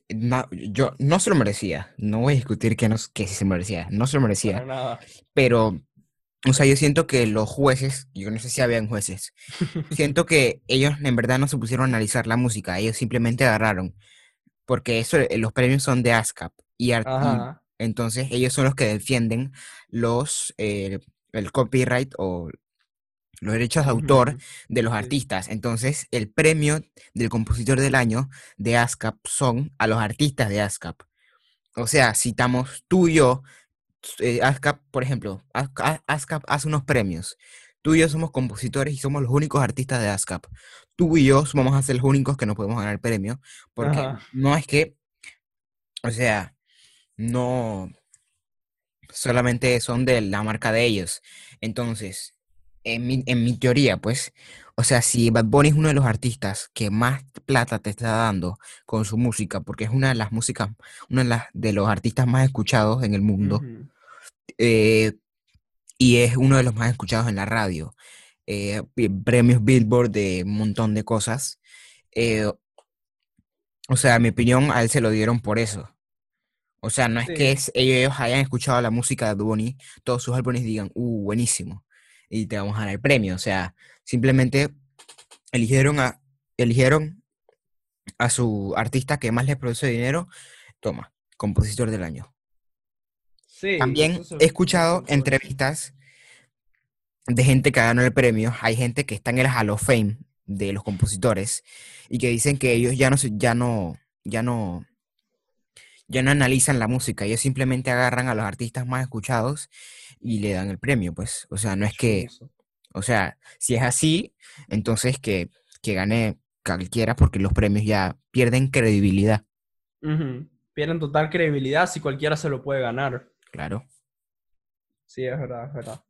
no, yo no se lo merecía. No voy a discutir que, no, que sí se merecía. No se lo merecía. Nada. Pero, o sea, yo siento que los jueces, yo no sé si habían jueces, siento que ellos en verdad no se pusieron a analizar la música, ellos simplemente agarraron, porque eso, los premios son de ASCAP, y, entonces ellos son los que defienden los, eh, el copyright o los derechos de autor de los Sí. artistas. Entonces, el premio del compositor del año de ASCAP son a los artistas de ASCAP. O sea, citamos tú y yo, eh, ASCAP, por ejemplo, ASCAP hace unos premios. Tú y yo somos compositores y somos los únicos artistas de ASCAP. Tú y yo vamos a ser los únicos que nos podemos ganar el premio, porque Ajá. no es que, o sea, no solamente son de la marca de ellos. Entonces, en mi, en mi teoría, pues, o sea, si Bad Bunny es uno de los artistas que más plata te está dando con su música, porque es una de las músicas, uno de, las, de los artistas más escuchados en el mundo, eh, y es uno de los más escuchados en la radio, eh, premios Billboard de un montón de cosas, eh, o sea, en mi opinión, a él se lo dieron por eso. O sea, no es que es- ellos hayan escuchado la música de Bunny, todos sus álbumes digan, uh, buenísimo, y te vamos a dar el premio. O sea, simplemente eligieron a, eligieron a su artista que más les produce dinero, toma, compositor del año. Sí, También he escuchado entrevistas de gente que ganó el premio. Hay gente que está en el Hall of Fame de los compositores y que dicen que ellos ya no, ya no, ya no, ya no analizan la música. Ellos simplemente agarran a los artistas más escuchados y le dan el premio, pues. O sea, no es que, o sea, si es así, entonces que, que gane cualquiera porque los premios ya pierden credibilidad. Pierden total credibilidad si cualquiera se lo puede ganar. Claro. Sí, es verdad, es verdad.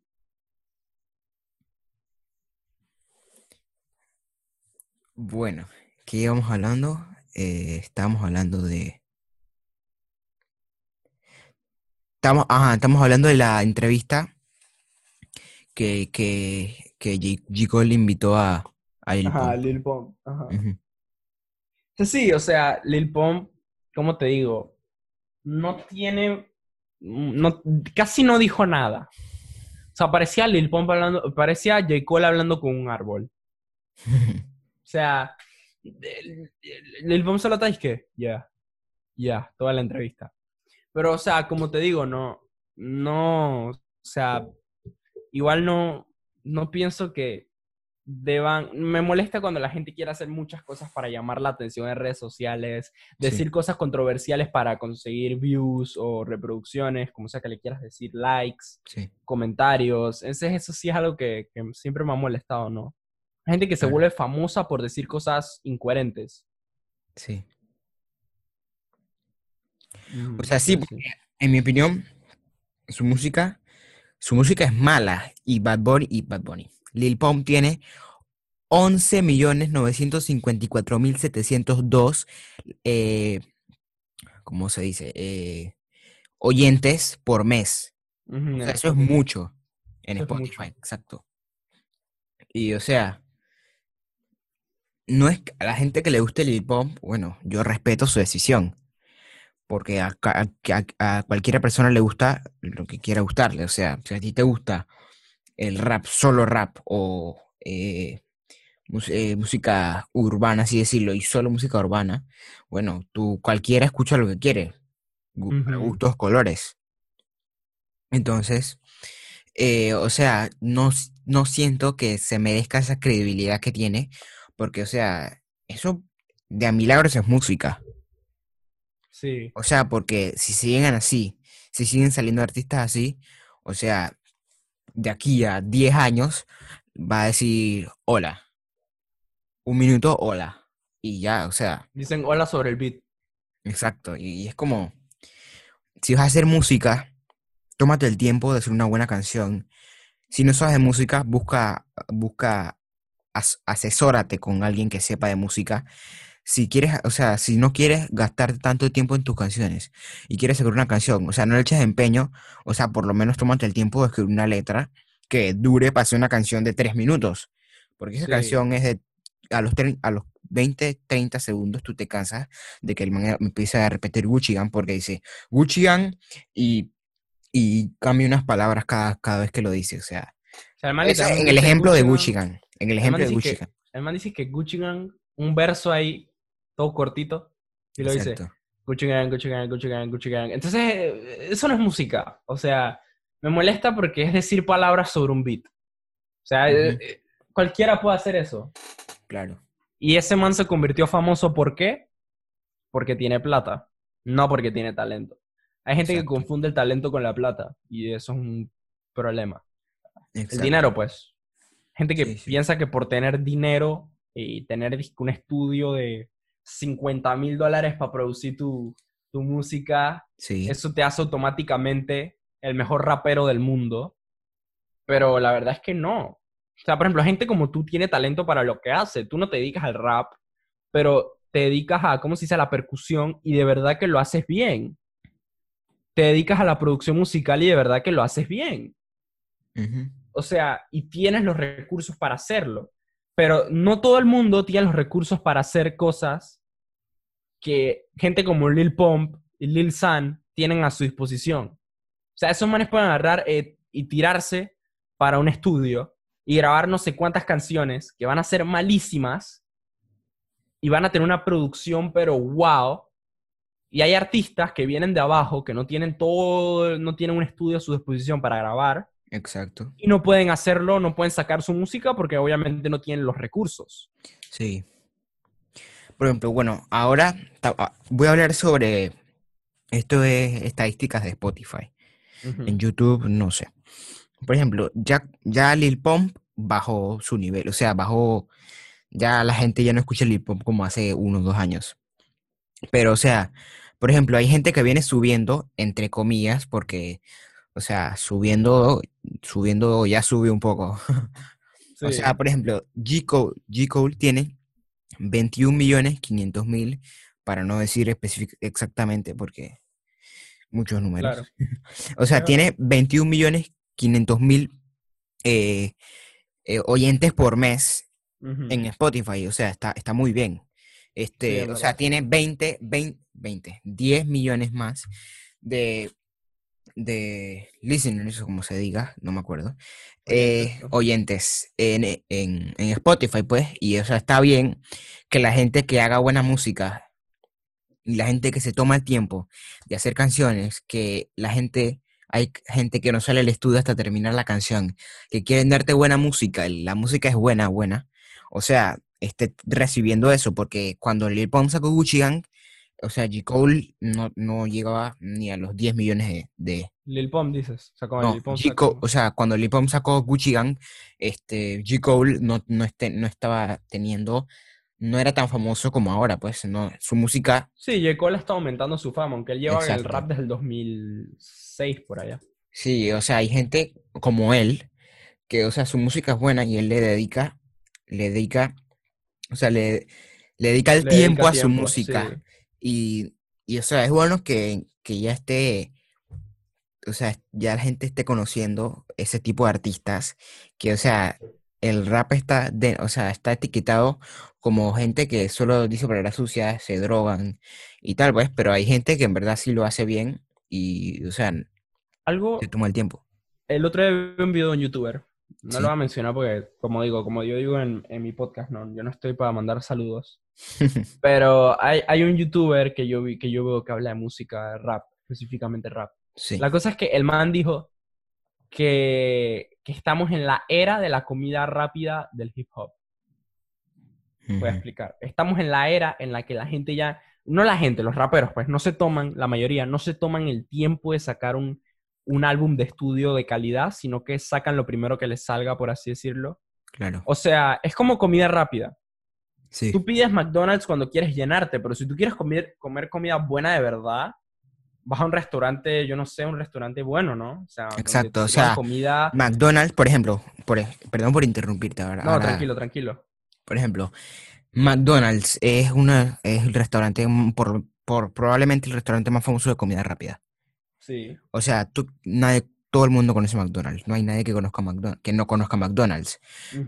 Bueno, ¿qué íbamos hablando? Eh, estábamos hablando de... Estamos, ajá, estamos hablando de la entrevista que, que, que J. J. Cole invitó a, a Lil Ajá, Pump. Lil Pump. Ajá. Ujú. Sí, sí, o sea, Lil Pump, ¿cómo te digo? No tiene, no, casi no dijo nada. O sea, parecía Lil Pump hablando, parecía J. Cole hablando con un árbol. O sea, Lil Pump solo está que, ya, ya, toda la entrevista. Pero, o sea, como te digo, no, no, o sea, igual no, no pienso que deban, me molesta cuando la gente quiere hacer muchas cosas para llamar la atención en redes sociales, decir cosas controversiales para conseguir views o reproducciones, como sea que le quieras decir, likes, Sí, comentarios. Entonces eso sí es algo que, que siempre me ha molestado, ¿no? Hay gente que se Claro. vuelve famosa por decir cosas incoherentes. sí. O sea, sí, porque en mi opinión, su música, su música es mala y Bad Bunny y Bad Bunny. Lil Pump tiene 11.954.702, eh, ¿cómo se dice? Eh, oyentes por mes. O sea, eso es mucho en Eso Spotify, mucho. exacto. Y o sea, no es a la gente que le guste Lil Pump, bueno, yo respeto su decisión, porque a, a- a- cualquiera persona le gusta lo que quiera gustarle. O sea, si a ti te gusta el rap, solo rap, o eh, mus- eh, música urbana, así decirlo, y solo música urbana, bueno, tú cualquiera escucha lo que quiere, gustos, colores. Entonces, eh, o sea, no, no siento que se merezca esa credibilidad que tiene, porque, o sea, eso de a milagros es música. Sí. O sea, porque si siguen así, si siguen saliendo artistas así, o sea, de aquí a 10 años va a decir hola, un minuto, hola, y ya, o sea, Dicen hola sobre el beat. exacto, y, y es como, si vas a hacer música, tómate el tiempo de hacer una buena canción. Si no sabes de música, busca, busca, as- asesórate con alguien que sepa de música. Si quieres, o sea, si no quieres gastar tanto tiempo en tus canciones y quieres sacar una canción, o sea, no le eches empeño, o sea, por lo menos tómate el tiempo de escribir una letra que dure para hacer una canción de tres minutos. Porque esa Sí. canción es de, a los, a los 20, 30 segundos tú te cansas de que el man empiece a repetir Gucci Gang porque dice Gucci Gang y, y cambia unas palabras cada, cada vez que lo dice. O sea, O sea, el en el ejemplo de Gucci Gucci Gang. En el ejemplo de Gucci Gang. el man dice que Gucci Gang, un verso ahí, todo cortito, y lo dice. Gucci Gang, Gucci Gang, Gucci Gang, Gucci Gang. Entonces, eh, eso no es música. O sea, me molesta porque es decir palabras sobre un beat. O sea, eh, eh, cualquiera puede hacer eso. Claro. Y ese man se convirtió famoso, ¿por qué? Porque tiene plata, no porque tiene talento. Hay gente que confunde el talento con la plata, y eso es un problema. El dinero, pues. Gente que Sí, sí. piensa que por tener dinero y tener un estudio de 50 mil dólares para producir tu, tu música, Sí. eso te hace automáticamente el mejor rapero del mundo. Pero la verdad es que no. O sea, por ejemplo, gente como tú tiene talento para lo que hace. Tú no te dedicas al rap, pero te dedicas a, ¿cómo se dice?, a la percusión y de verdad que lo haces bien. Te dedicas a la producción musical y de verdad que lo haces bien. O sea, y tienes los recursos para hacerlo. Pero no todo el mundo tiene los recursos para hacer cosas que gente como Lil Pump y Lil San tienen a su disposición. O sea, esos manes pueden agarrar eh, y tirarse para un estudio y grabar no sé cuántas canciones que van a ser malísimas y van a tener una producción pero wow. Y hay artistas que vienen de abajo, que no tienen todo, no tienen un estudio a su disposición para grabar Exacto. y no pueden hacerlo, no pueden sacar su música porque obviamente no tienen los recursos. Sí. Por ejemplo, bueno, ahora ah, voy a hablar sobre esto es estadísticas de Spotify. En YouTube, no sé. Por ejemplo, ya, ya Lil Pump bajó su nivel, o sea, bajó, ya la gente ya no escucha Lil Pump como hace unos dos años. Pero, o sea, por ejemplo, hay gente que viene subiendo, entre comillas, porque, o sea, subiendo, subiendo ya sube un poco. O sea, por ejemplo, G. Cole, G. Cole tiene 21 millones 500 mil, para no decir exactamente, porque muchos números. Claro. O sea, tiene 21 millones 500 mil eh, eh, oyentes por mes en Spotify. O sea, está, está muy bien. Este, es o sea, tiene 20, 20, 20, 10 millones más de, de listeners, como se diga, no me acuerdo. Oyentes, eh, oyentes en, en, en Spotify, pues. Y o sea, está bien que la gente que haga buena música y la gente que se toma el tiempo de hacer canciones, que la gente, hay gente que no sale al estudio hasta terminar la canción, que quieren darte buena música, la música es buena, buena, o sea, esté recibiendo eso, porque cuando Lil Pump sacó Gucci Gang, o sea, G. Cole no, no llegaba ni a los 10 millones de... de- Lil Pump dices. O sea, no, Lil Pump sacó- o sea, cuando Lil Pump sacó Gucci Gang, este, G. Cole no, no, este- no estaba teniendo, no era tan famoso como ahora, pues, no, su música Sí, J. Cole está aumentando su fama, aunque él lleva en el rap desde el 2006 por allá. Sí, o sea, hay gente como él que, o sea, su música es buena y él le dedica, le dedica, o sea, le, le dedica el Le tiempo dedica a su tiempo, música sí. Y, y, o sea, es bueno que, que ya esté, o sea, ya la gente esté conociendo ese tipo de artistas que, o sea, el rap está, de, o sea, está etiquetado como gente que solo dice palabras sucias, se drogan y tal, pues, pero hay gente que en verdad sí lo hace bien y, o sea, Algo, se toma el tiempo. el otro día vi un video de un youtuber. No Sí. lo voy a mencionar porque, como digo, como yo digo en, en mi podcast, no, yo no estoy para mandar saludos. Pero hay, hay un youtuber que yo vi, que yo veo que habla de música, rap, específicamente rap. Sí. La cosa es que el man dijo que, que estamos en la era de la comida rápida del hip hop. Voy a explicar. Estamos en la era en la que la gente ya, no la gente, los raperos, pues no se toman, la mayoría, no se toman el tiempo de sacar un, un álbum de estudio de calidad, sino que sacan lo primero que les salga, por así decirlo. Claro. O sea, es como comida rápida. Sí. Tú pides McDonald's cuando quieres llenarte, pero si tú quieres comer, comer comida buena de verdad, vas a un restaurante, yo no sé, un restaurante bueno, ¿no? O sea, donde Exacto, o sea, comida... McDonald's, por ejemplo, por, perdón por interrumpirte ahora. No, ahora, tranquilo, tranquilo. Por ejemplo, McDonald's es una es el restaurante por, por probablemente el restaurante más famoso de comida rápida. Sí. O sea, tú, nadie, todo el mundo conoce McDonald's. No hay nadie que conozca McDonald's, que no conozca McDonald's.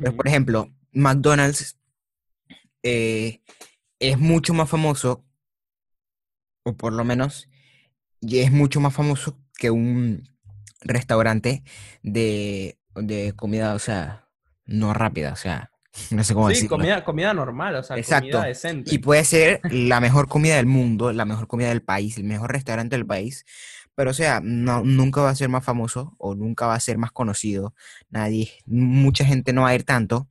Pero, por ejemplo, McDonald's eh, es mucho más famoso, o por lo menos, y es mucho más famoso que un restaurante de, de comida, o sea, no rápida, o sea, no sé cómo Sí, decirlo. comida, comida normal, o sea, Exacto. comida decente. Y puede ser la mejor comida del mundo, la mejor comida del país, el mejor restaurante del país, pero o sea, no, nunca va a ser más famoso o nunca va a ser más conocido. Nadie, mucha gente no va a ir tanto.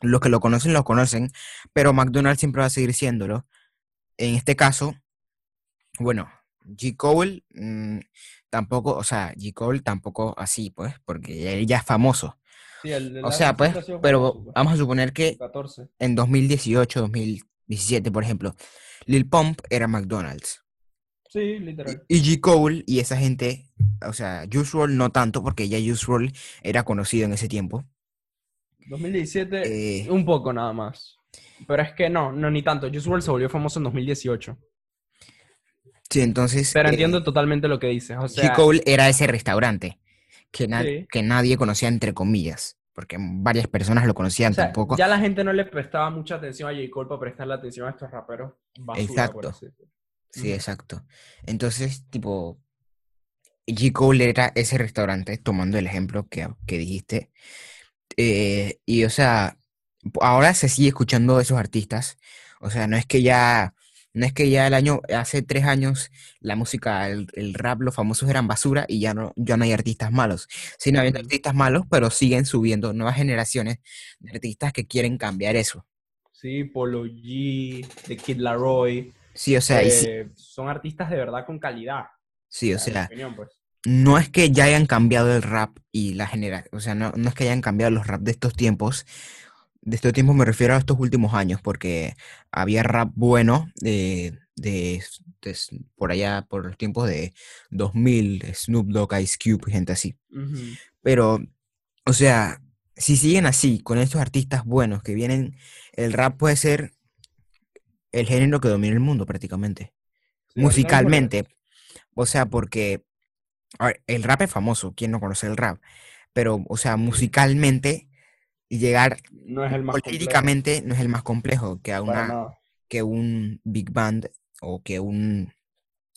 Los que lo conocen, lo conocen, pero McDonald's siempre va a seguir siéndolo. En este caso, bueno, G. Cole mm, tampoco, o sea, G. Cole tampoco así, pues, porque él ya es famoso. Sí, el, el O sea, pues, pero famoso, pues. vamos a suponer que 14. en 2018, 2017, por ejemplo, Lil Pump era McDonald's. Sí, literal. Y G. Cole y esa gente, o sea, Juice WRLD no tanto, porque ya Juice WRLD era conocido en ese tiempo. 2017, Eh, un poco nada más. Pero es que no, no ni tanto. WRLD se volvió famoso en 2018. sí, entonces, Pero eh, entiendo totalmente lo que dices. O G. sea, Cole era ese restaurante que, na- Sí. que nadie conocía, entre comillas, porque varias personas lo conocían o sea, tampoco. ya la gente no le prestaba mucha atención a J. Cole para prestarle atención a estos raperos basura, por Exacto. así. Sí, exacto. Entonces, tipo, G. Cole era ese restaurante, tomando el ejemplo que, que dijiste. Eh, y, o sea, ahora se sigue escuchando de esos artistas. O sea, no es que ya, no es que ya el año, hace tres años, la música, el, el rap, los famosos eran basura y ya no, ya no hay artistas malos. Siguen habiendo artistas malos, pero siguen subiendo nuevas generaciones de artistas que quieren cambiar eso. Sí, Polo G, The Kid Laroi. Sí, o sea, eh, son artistas de verdad con calidad. sí, o sea. opinión, pues. no es que ya hayan cambiado el rap y la generación, o sea, no, no es que hayan cambiado los rap de estos tiempos. De estos tiempos me refiero a estos últimos años, porque había rap bueno de, de, de por allá, por los tiempos de 2000, Snoop Dogg, Ice Cube gente así. Pero, o sea, si siguen así, con estos artistas buenos que vienen, el rap puede ser el género que domina el mundo prácticamente Sí, musicalmente. O sea, porque a ver, el rap es famoso, ¿quién no conoce el rap? Pero, o sea, musicalmente llegar No es el más complejo. políticamente no es el más complejo que a una que un big band o que un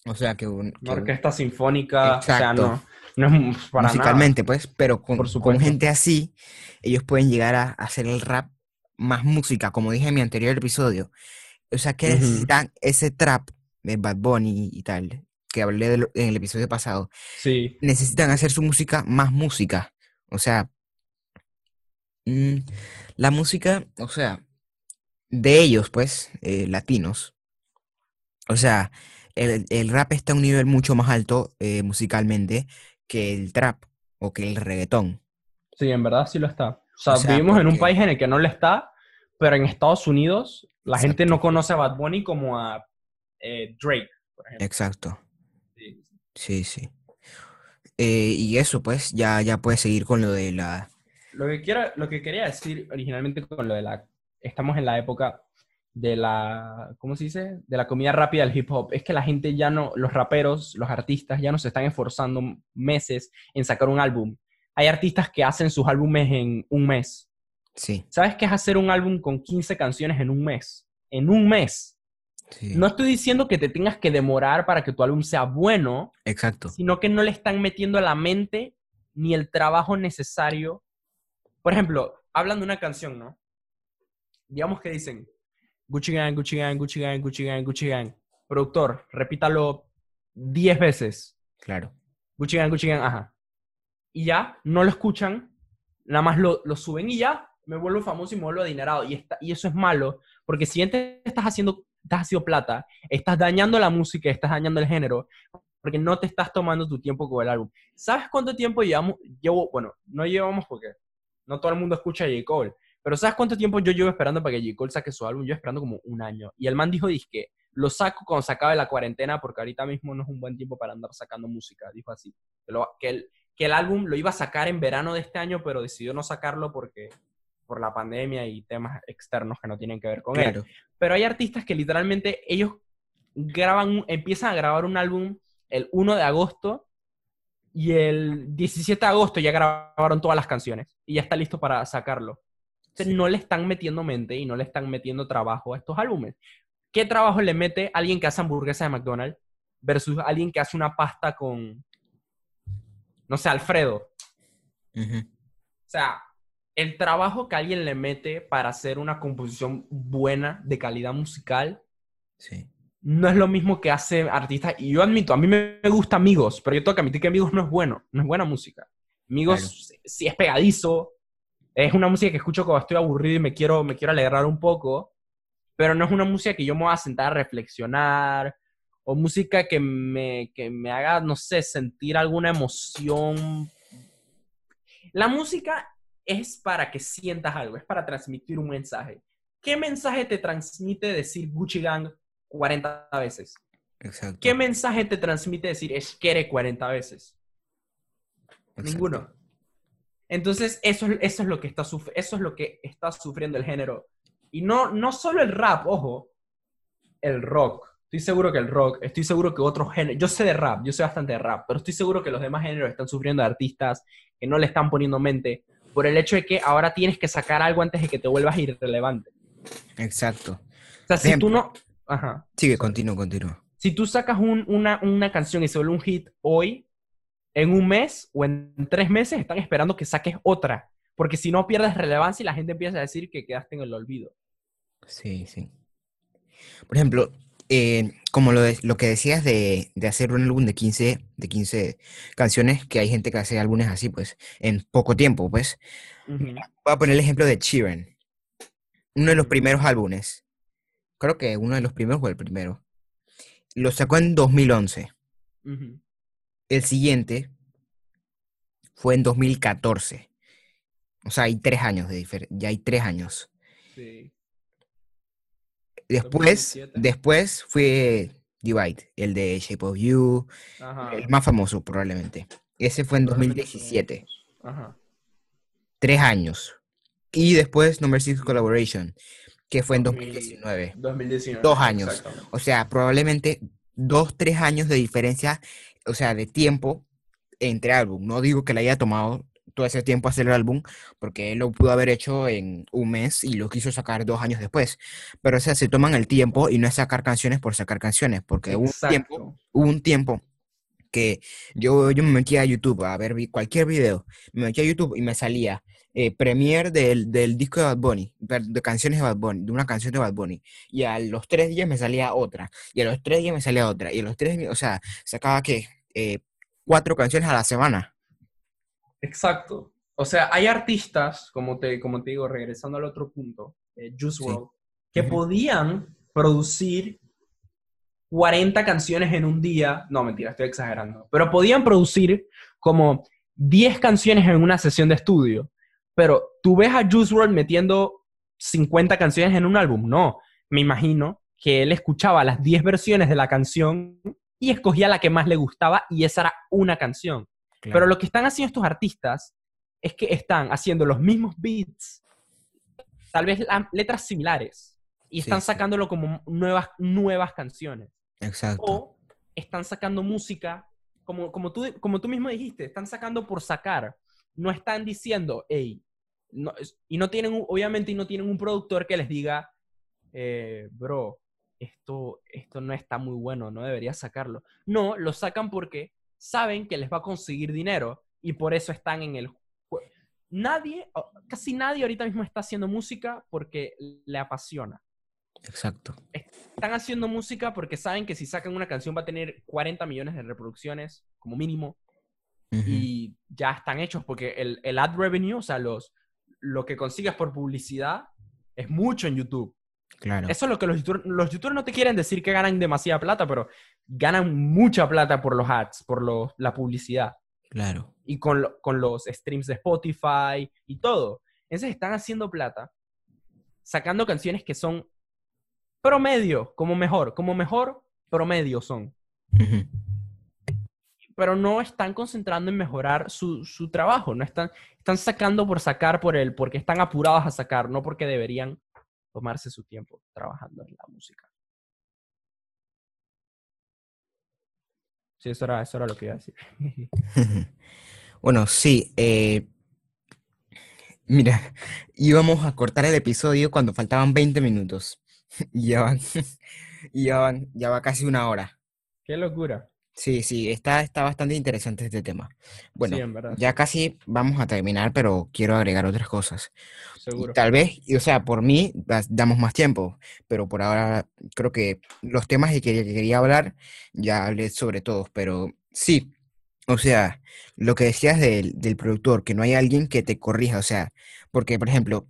o sea, que un, que Una un- orquesta sinfónica, o sea, Exacto. no, no es para nada. musicalmente, pues, pero con, Por con gente así, ellos pueden llegar a hacer el rap más música, como dije en mi anterior episodio. O sea, que necesitan ese trap de Bad Bunny y tal, que hablé de lo- en el episodio pasado. Sí, necesitan hacer su música más música. O sea, mm, la música, o sea, de ellos, pues, eh, latinos. O sea, el, el rap está a un nivel mucho más alto eh, musicalmente que el trap o que el reggaetón. sí, en verdad sí lo está. O sea, O sea, vivimos en un país en el que no lo está, pero en Estados Unidos la gente no Exacto. conoce a Bad Bunny como a eh, Drake, por ejemplo. Exacto. Sí. Sí, sí. Eh, y eso, pues, ya, ya puedes seguir con lo de la... Lo que, quiero, lo que quería decir originalmente con lo de la... Estamos en la época de la... ¿Cómo se dice? De la comida rápida del hip hop. Es que la gente ya no... Los raperos, los artistas ya no se están esforzando meses en sacar un álbum. Hay artistas que hacen sus álbumes en un mes. Sí, ¿Sabes qué es hacer un álbum con 15 canciones en un mes? En un mes. sí. No estoy diciendo que te tengas que demorar para que tu álbum sea bueno, Exacto. sino que no le están metiendo a la mente ni el trabajo necesario. Por ejemplo, hablan de una canción, ¿no? Digamos que dicen Gucci Gang, Gucci Gang, Gucci Gang, Gucci Gang, Gucci Gang. Productor, repítalo 10 veces. Claro. Gucci Gang, Gucci Gang, ajá. Y ya, no lo escuchan, nada más lo, lo suben y ya, me vuelvo famoso y me vuelvo adinerado. Y, está, y eso es malo, porque si antes estás haciendo, estás haciendo plata, estás dañando la música, estás dañando el género, porque no te estás tomando tu tiempo con el álbum. ¿Sabes cuánto tiempo llevamos? Llevo, bueno, no llevamos porque no todo el mundo escucha a J. Cole, pero ¿sabes cuánto tiempo yo llevo esperando para que J. Cole saque su álbum? Yo esperando como un año. Y el man dijo, que lo saco cuando se acabe la cuarentena porque ahorita mismo no es un buen tiempo para andar sacando música, dijo así. Que el, que el álbum lo iba a sacar en verano de este año, pero decidió no sacarlo porque por la pandemia y temas externos que no tienen que ver con él. Pero hay artistas que literalmente ellos graban, empiezan a grabar un álbum el 1 de agosto y el 17 de agosto ya grabaron todas las canciones y ya está listo para sacarlo. Entonces, Sí. no le están metiendo mente y no le están metiendo trabajo a estos álbumes. ¿Qué trabajo le mete alguien que hace hamburguesa de McDonald's versus alguien que hace una pasta con, no sé, Alfredo? O sea, el trabajo que alguien le mete para hacer una composición buena, de calidad musical, Sí. no es lo mismo que hace artistas. Y yo admito, a mí me gusta Amigos, pero yo tengo que admitir que Amigos no es bueno, no es buena música. Amigos Claro. sí es pegadizo, es una música que escucho cuando estoy aburrido y me quiero, me quiero alegrar un poco, pero no es una música que yo me voy a sentar a reflexionar, o música que me, que me haga, no sé, sentir alguna emoción. La música es para que sientas algo, es para transmitir un mensaje. ¿Qué mensaje te transmite decir Gucci Gang 40 veces? Exacto. ¿Qué mensaje te transmite decir Esquere 40 veces? exacto. Ninguno. Entonces, eso, es- eso, es lo que está eso es lo que está sufriendo el género. Y no, no solo el rap, ojo, el rock. Estoy seguro que el rock, estoy seguro que otros géneros, yo sé de rap, yo sé bastante de rap, pero estoy seguro que los demás géneros están sufriendo de artistas que no le están poniendo mente por el hecho de que ahora tienes que sacar algo antes de que te vuelvas irrelevante. Exacto. O sea, si tú no... Ajá. Sigue, continúa, continúa. si tú sacas un- una, una canción y se vuelve un hit hoy, en un mes o en tres meses están esperando que saques otra. Porque si no pierdes relevancia y la gente empieza a decir que quedaste en el olvido. Sí, sí. Por ejemplo, eh, como lo, de- lo que decías de, de hacer un álbum de 15, de 15 canciones, que hay gente que hace álbumes así, pues, en poco tiempo, pues. Voy a poner el ejemplo de Sheeran. Uno de los primeros álbumes. Creo que uno de los primeros o el primero. Lo sacó en 2011. Ujú. El siguiente fue en 2014. O sea, hay tres años de diferencia. Ya hay tres años. Después, 2017. después fue Divide, el de Shape of You, Ajá. el más famoso probablemente. Ese fue en Probablemente 2017. Ajá. Tres años. Y después Number Six Collaboration, que fue en 2000. 2019. 2019. Dos años. O sea, probablemente dos, tres años de diferencia, o sea, de tiempo entre álbum. No digo que le haya tomado todo ese tiempo hacer el álbum, porque él lo pudo haber hecho en un mes y lo quiso sacar dos años después. Pero, o sea, se toman el tiempo y no es sacar canciones por sacar canciones, porque hubo un tiempo, hubo un tiempo que yo, yo me metía a YouTube a ver cualquier video, me metía a YouTube y me salía eh, premiere del, del disco de Bad Bunny, de canciones de Bad Bunny, de una canción de Bad Bunny, y a los tres días me salía otra, y a los tres días me salía otra, y a los tres, di- o sea, sacaba que eh, cuatro canciones a la semana. Exacto. O sea, hay artistas, como te, como te digo, regresando al otro punto, eh, Juice Sí. WRLD, que Ujú. podían producir 40 canciones en un día. No, mentira, estoy exagerando. Pero podían producir como 10 canciones en una sesión de estudio. Pero tú ves a Juice WRLD metiendo 50 canciones en un álbum. No, me imagino que él escuchaba las 10 versiones de la canción y escogía la que más le gustaba y esa era una canción. Pero lo que están haciendo estos artistas es que están haciendo los mismos beats, tal vez letras similares, y están sí. sacándolo como nuevas, nuevas canciones. Exacto. O están sacando música, como, como, tú, como tú mismo dijiste, están sacando por sacar. No están diciendo, hey, no, y no tienen, obviamente, y no tienen un productor que les diga, eh, bro, esto, esto no está muy bueno, no deberías sacarlo. No, lo sacan porque saben que les va a conseguir dinero y por eso están en el jue- Nadie, casi nadie ahorita mismo está haciendo música porque le apasiona. Exacto. Están haciendo música porque saben que si sacan una canción va a tener 40 millones de reproducciones como mínimo y ya están hechos porque el, el ad revenue, o sea, los, lo que consigues por publicidad es mucho en YouTube. Claro. Eso es lo que los youtubers, los youtubers no te quieren decir que ganan demasiada plata, pero ganan mucha plata por los ads, por los- la publicidad Claro. y con, lo- con los streams de Spotify y todo. Entonces están haciendo plata, sacando canciones que son promedio, como mejor, como mejor promedio son. Pero no están concentrando en mejorar su, su trabajo, no están, están sacando por sacar por el, porque están apurados a sacar, no porque deberían tomarse su tiempo trabajando en la música. Sí, eso era, eso era lo que iba a decir. Bueno, sí. eh, mira, íbamos a cortar el episodio cuando faltaban 20 minutos. Y ya van, y ya van, ya va casi una hora. Qué locura. Sí, sí, está, está bastante interesante este tema. Bueno, sí, ya casi vamos a terminar, pero quiero agregar otras cosas. Seguro. tal vez, y, o sea, por mí damos más tiempo, pero por ahora creo que los temas que quería, que quería hablar ya hablé sobre todos, pero sí, o sea, lo que decías del, del productor, que no hay alguien que te corrija, o sea, porque, por ejemplo,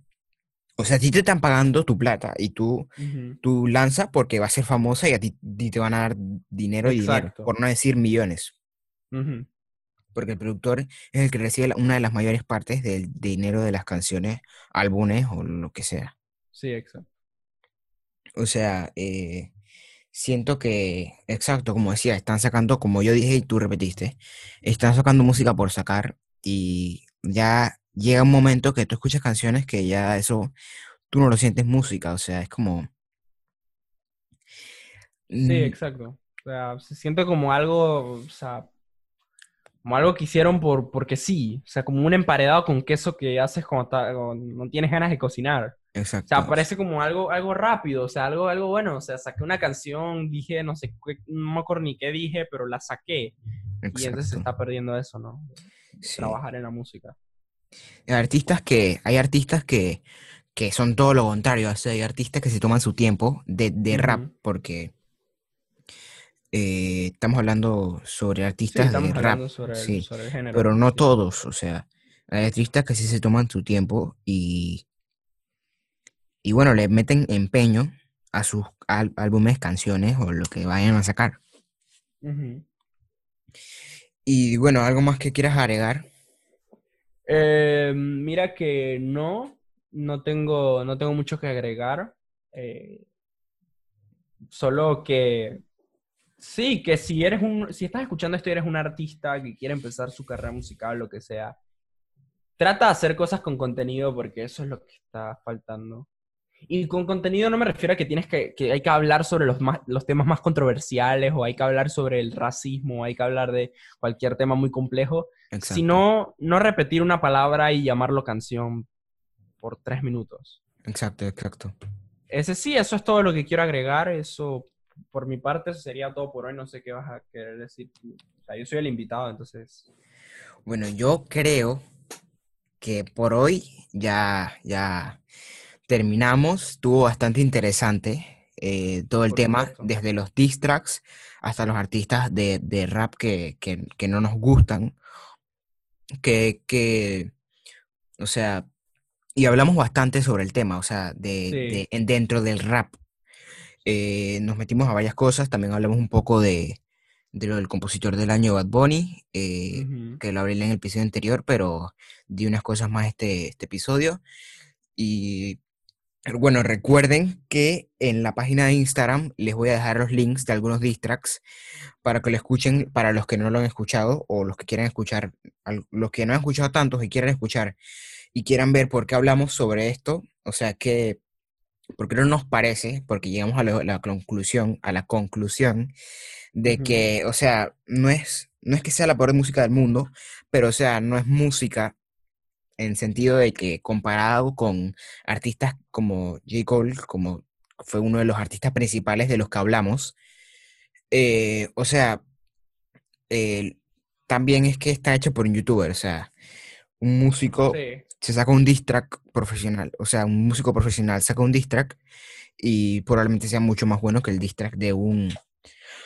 o sea, a ti te están pagando tu plata y tú, tú lanzas porque va a ser famosa y a ti, ti te van a dar dinero y dinero, por no decir millones, porque el productor es el que recibe una de las mayores partes del dinero de las canciones, álbumes o lo que sea. Sí, exacto. O sea, eh, siento que, exacto, como decía, están sacando, como yo dije y tú repetiste, están sacando música por sacar y ya llega un momento que tú escuchas canciones que ya eso, tú no lo sientes música, o sea, es como... Sí, exacto. O sea, se siente como algo, o sea, como algo que hicieron por, porque sí. O sea, como un emparedado con queso que haces cuando, ta- cuando no tienes ganas de cocinar. O exacto. sea, parece como algo, algo rápido, o sea, algo, algo bueno. O sea, saqué una canción, dije, no sé, no me acuerdo ni qué dije, pero la saqué. Y entonces se está perdiendo eso, ¿no? Sí. Trabajar en la música. Hay artistas que, hay artistas que, que son todo lo contrario, o sea, hay artistas que se toman su tiempo de, de rap, porque eh, estamos hablando sobre artistas de rap, sobre el, sí, sobre el género. pero no sí. todos, o sea, hay artistas que sí se toman su tiempo y, y bueno, le meten empeño a sus ál- álbumes, canciones o lo que vayan a sacar. Y bueno, algo más que quieras agregar. Eh, mira que no, no tengo, no tengo mucho que agregar. eh, solo que sí, que si eres un, si estás escuchando esto y eres un artista que quiere empezar su carrera musical, lo que sea, trata de hacer cosas con contenido porque eso es lo que está faltando. Y con contenido no me refiero a que tienes que, que hay que hablar sobre los, más, los temas más controversiales o hay que hablar sobre el racismo o hay que hablar de cualquier tema muy complejo, Exacto. sino no repetir una palabra y llamarlo canción por tres minutos. Exacto, exacto. Ese sí, eso es todo lo que quiero agregar. Eso, por mi parte, eso sería todo por hoy. No sé qué vas a querer decir. tú. O sea, yo soy el invitado, entonces. Bueno, yo creo que por hoy ya, ya terminamos. Estuvo bastante interesante eh, todo el Por tema, supuesto. desde los diss tracks hasta los artistas de, de rap que, que, que no nos gustan. Que, que, o sea, y hablamos bastante sobre el tema, o sea, de, Sí. de- en- dentro del rap. Eh, nos metimos a varias cosas, también hablamos un poco de, de lo del compositor del año, Bad Bunny. eh, que lo hablé en el episodio anterior, pero di unas cosas más este, este episodio. Y bueno, recuerden que en la página de Instagram les voy a dejar los links de algunos diss tracks para que lo escuchen, para los que no lo han escuchado o los que quieran escuchar, los que no han escuchado tantos y quieran escuchar y quieran ver por qué hablamos sobre esto, o sea que, porque no nos parece, porque llegamos a la, la conclusión, a la conclusión de que, o sea, no es, no es que sea la peor música del mundo, pero o sea, no es música en sentido de que comparado con artistas como J. Cole, como fue uno de los artistas principales de los que hablamos, eh, o sea, eh, también es que está hecho por un youtuber, o sea, un músico Sí. se saca un diss track profesional, o sea, un músico profesional saca un diss track y probablemente sea mucho más bueno que el diss track de un,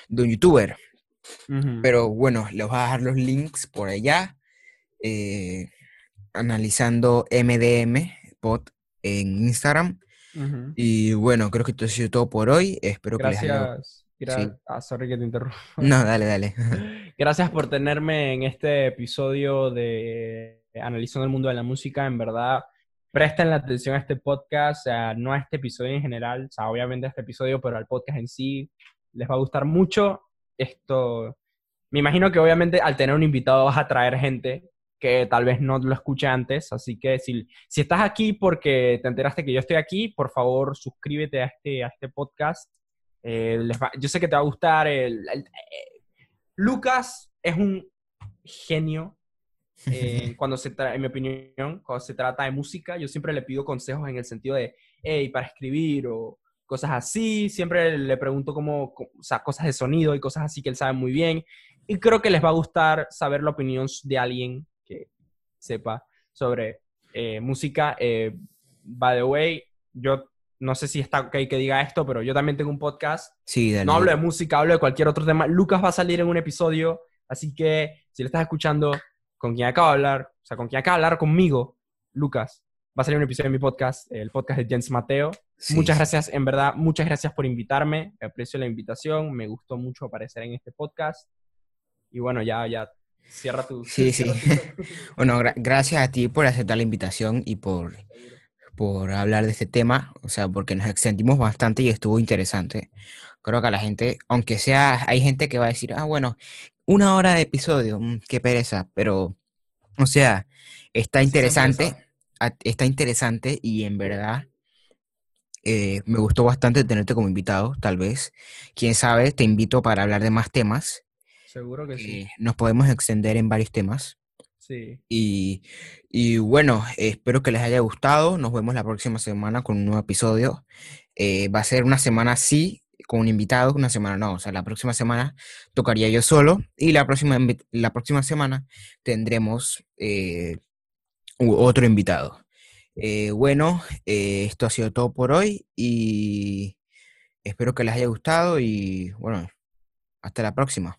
de un youtuber. Pero bueno, les voy a dejar los links por allá, eh, analizando MDM Pod en Instagram. Y bueno, creo que esto ha sido todo por hoy. Espero que les haya... Gracias. gra- Ah, sorry que te interrumpa. No, dale, dale. Gracias por tenerme en este episodio de Analizando el Mundo de la Música. En verdad, presten la atención a este podcast, o sea, no a este episodio en general, o sea, obviamente a este episodio, pero al podcast en sí, les va a gustar mucho. Esto, me imagino que obviamente al tener un invitado vas a traer gente que tal vez no lo escuche antes, así que si, si estás aquí porque te enteraste que yo estoy aquí, por favor suscríbete a este, a este podcast. Eh, yo sé que te va a gustar. El, eh, Lucas es un genio eh, cuando se en mi opinión, cuando se trata de música. Yo siempre le pido consejos en el sentido de, hey, para escribir o cosas así. Siempre le pregunto cómo, o sea, cosas de sonido y cosas así que él sabe muy bien. Y creo que les va a gustar saber la opinión de alguien sepa sobre eh, música. Eh, by the way, yo no sé si está ok que diga esto, pero yo también tengo un podcast. Sí, No hablo de música, hablo de cualquier otro tema. Lucas va a salir en un episodio, así que si le estás escuchando, con quien acabo de hablar, o sea, con quien acaba de hablar conmigo, Lucas, va a salir un episodio de mi podcast, el podcast de Jens Mateo. muchas gracias, en verdad, muchas gracias por invitarme. Aprecio la invitación, me gustó mucho aparecer en este podcast. Y bueno, ya, ya, cierra tu... Sí, sí. bueno, gracias a ti por aceptar la invitación y por por hablar de este tema, o sea, porque nos extendimos bastante y estuvo interesante. Creo que a la gente, aunque sea, hay gente que va a decir, ah, bueno, una hora de episodio, mm, qué pereza, pero, o sea, está interesante, está interesante y en verdad eh, me gustó bastante tenerte como invitado, tal vez. Quién sabe, te invito para hablar de más temas. Seguro que sí. Eh, nos podemos extender en varios temas. Sí. Y, bueno, espero que les haya gustado. Nos vemos la próxima semana con un nuevo episodio. Eh, va a ser una semana sí, con un invitado, una semana no. O sea, la próxima semana tocaría yo solo y la próxima, la próxima semana tendremos eh, otro invitado. Eh, bueno, esto ha sido todo por hoy y espero que les haya gustado y bueno, hasta la próxima.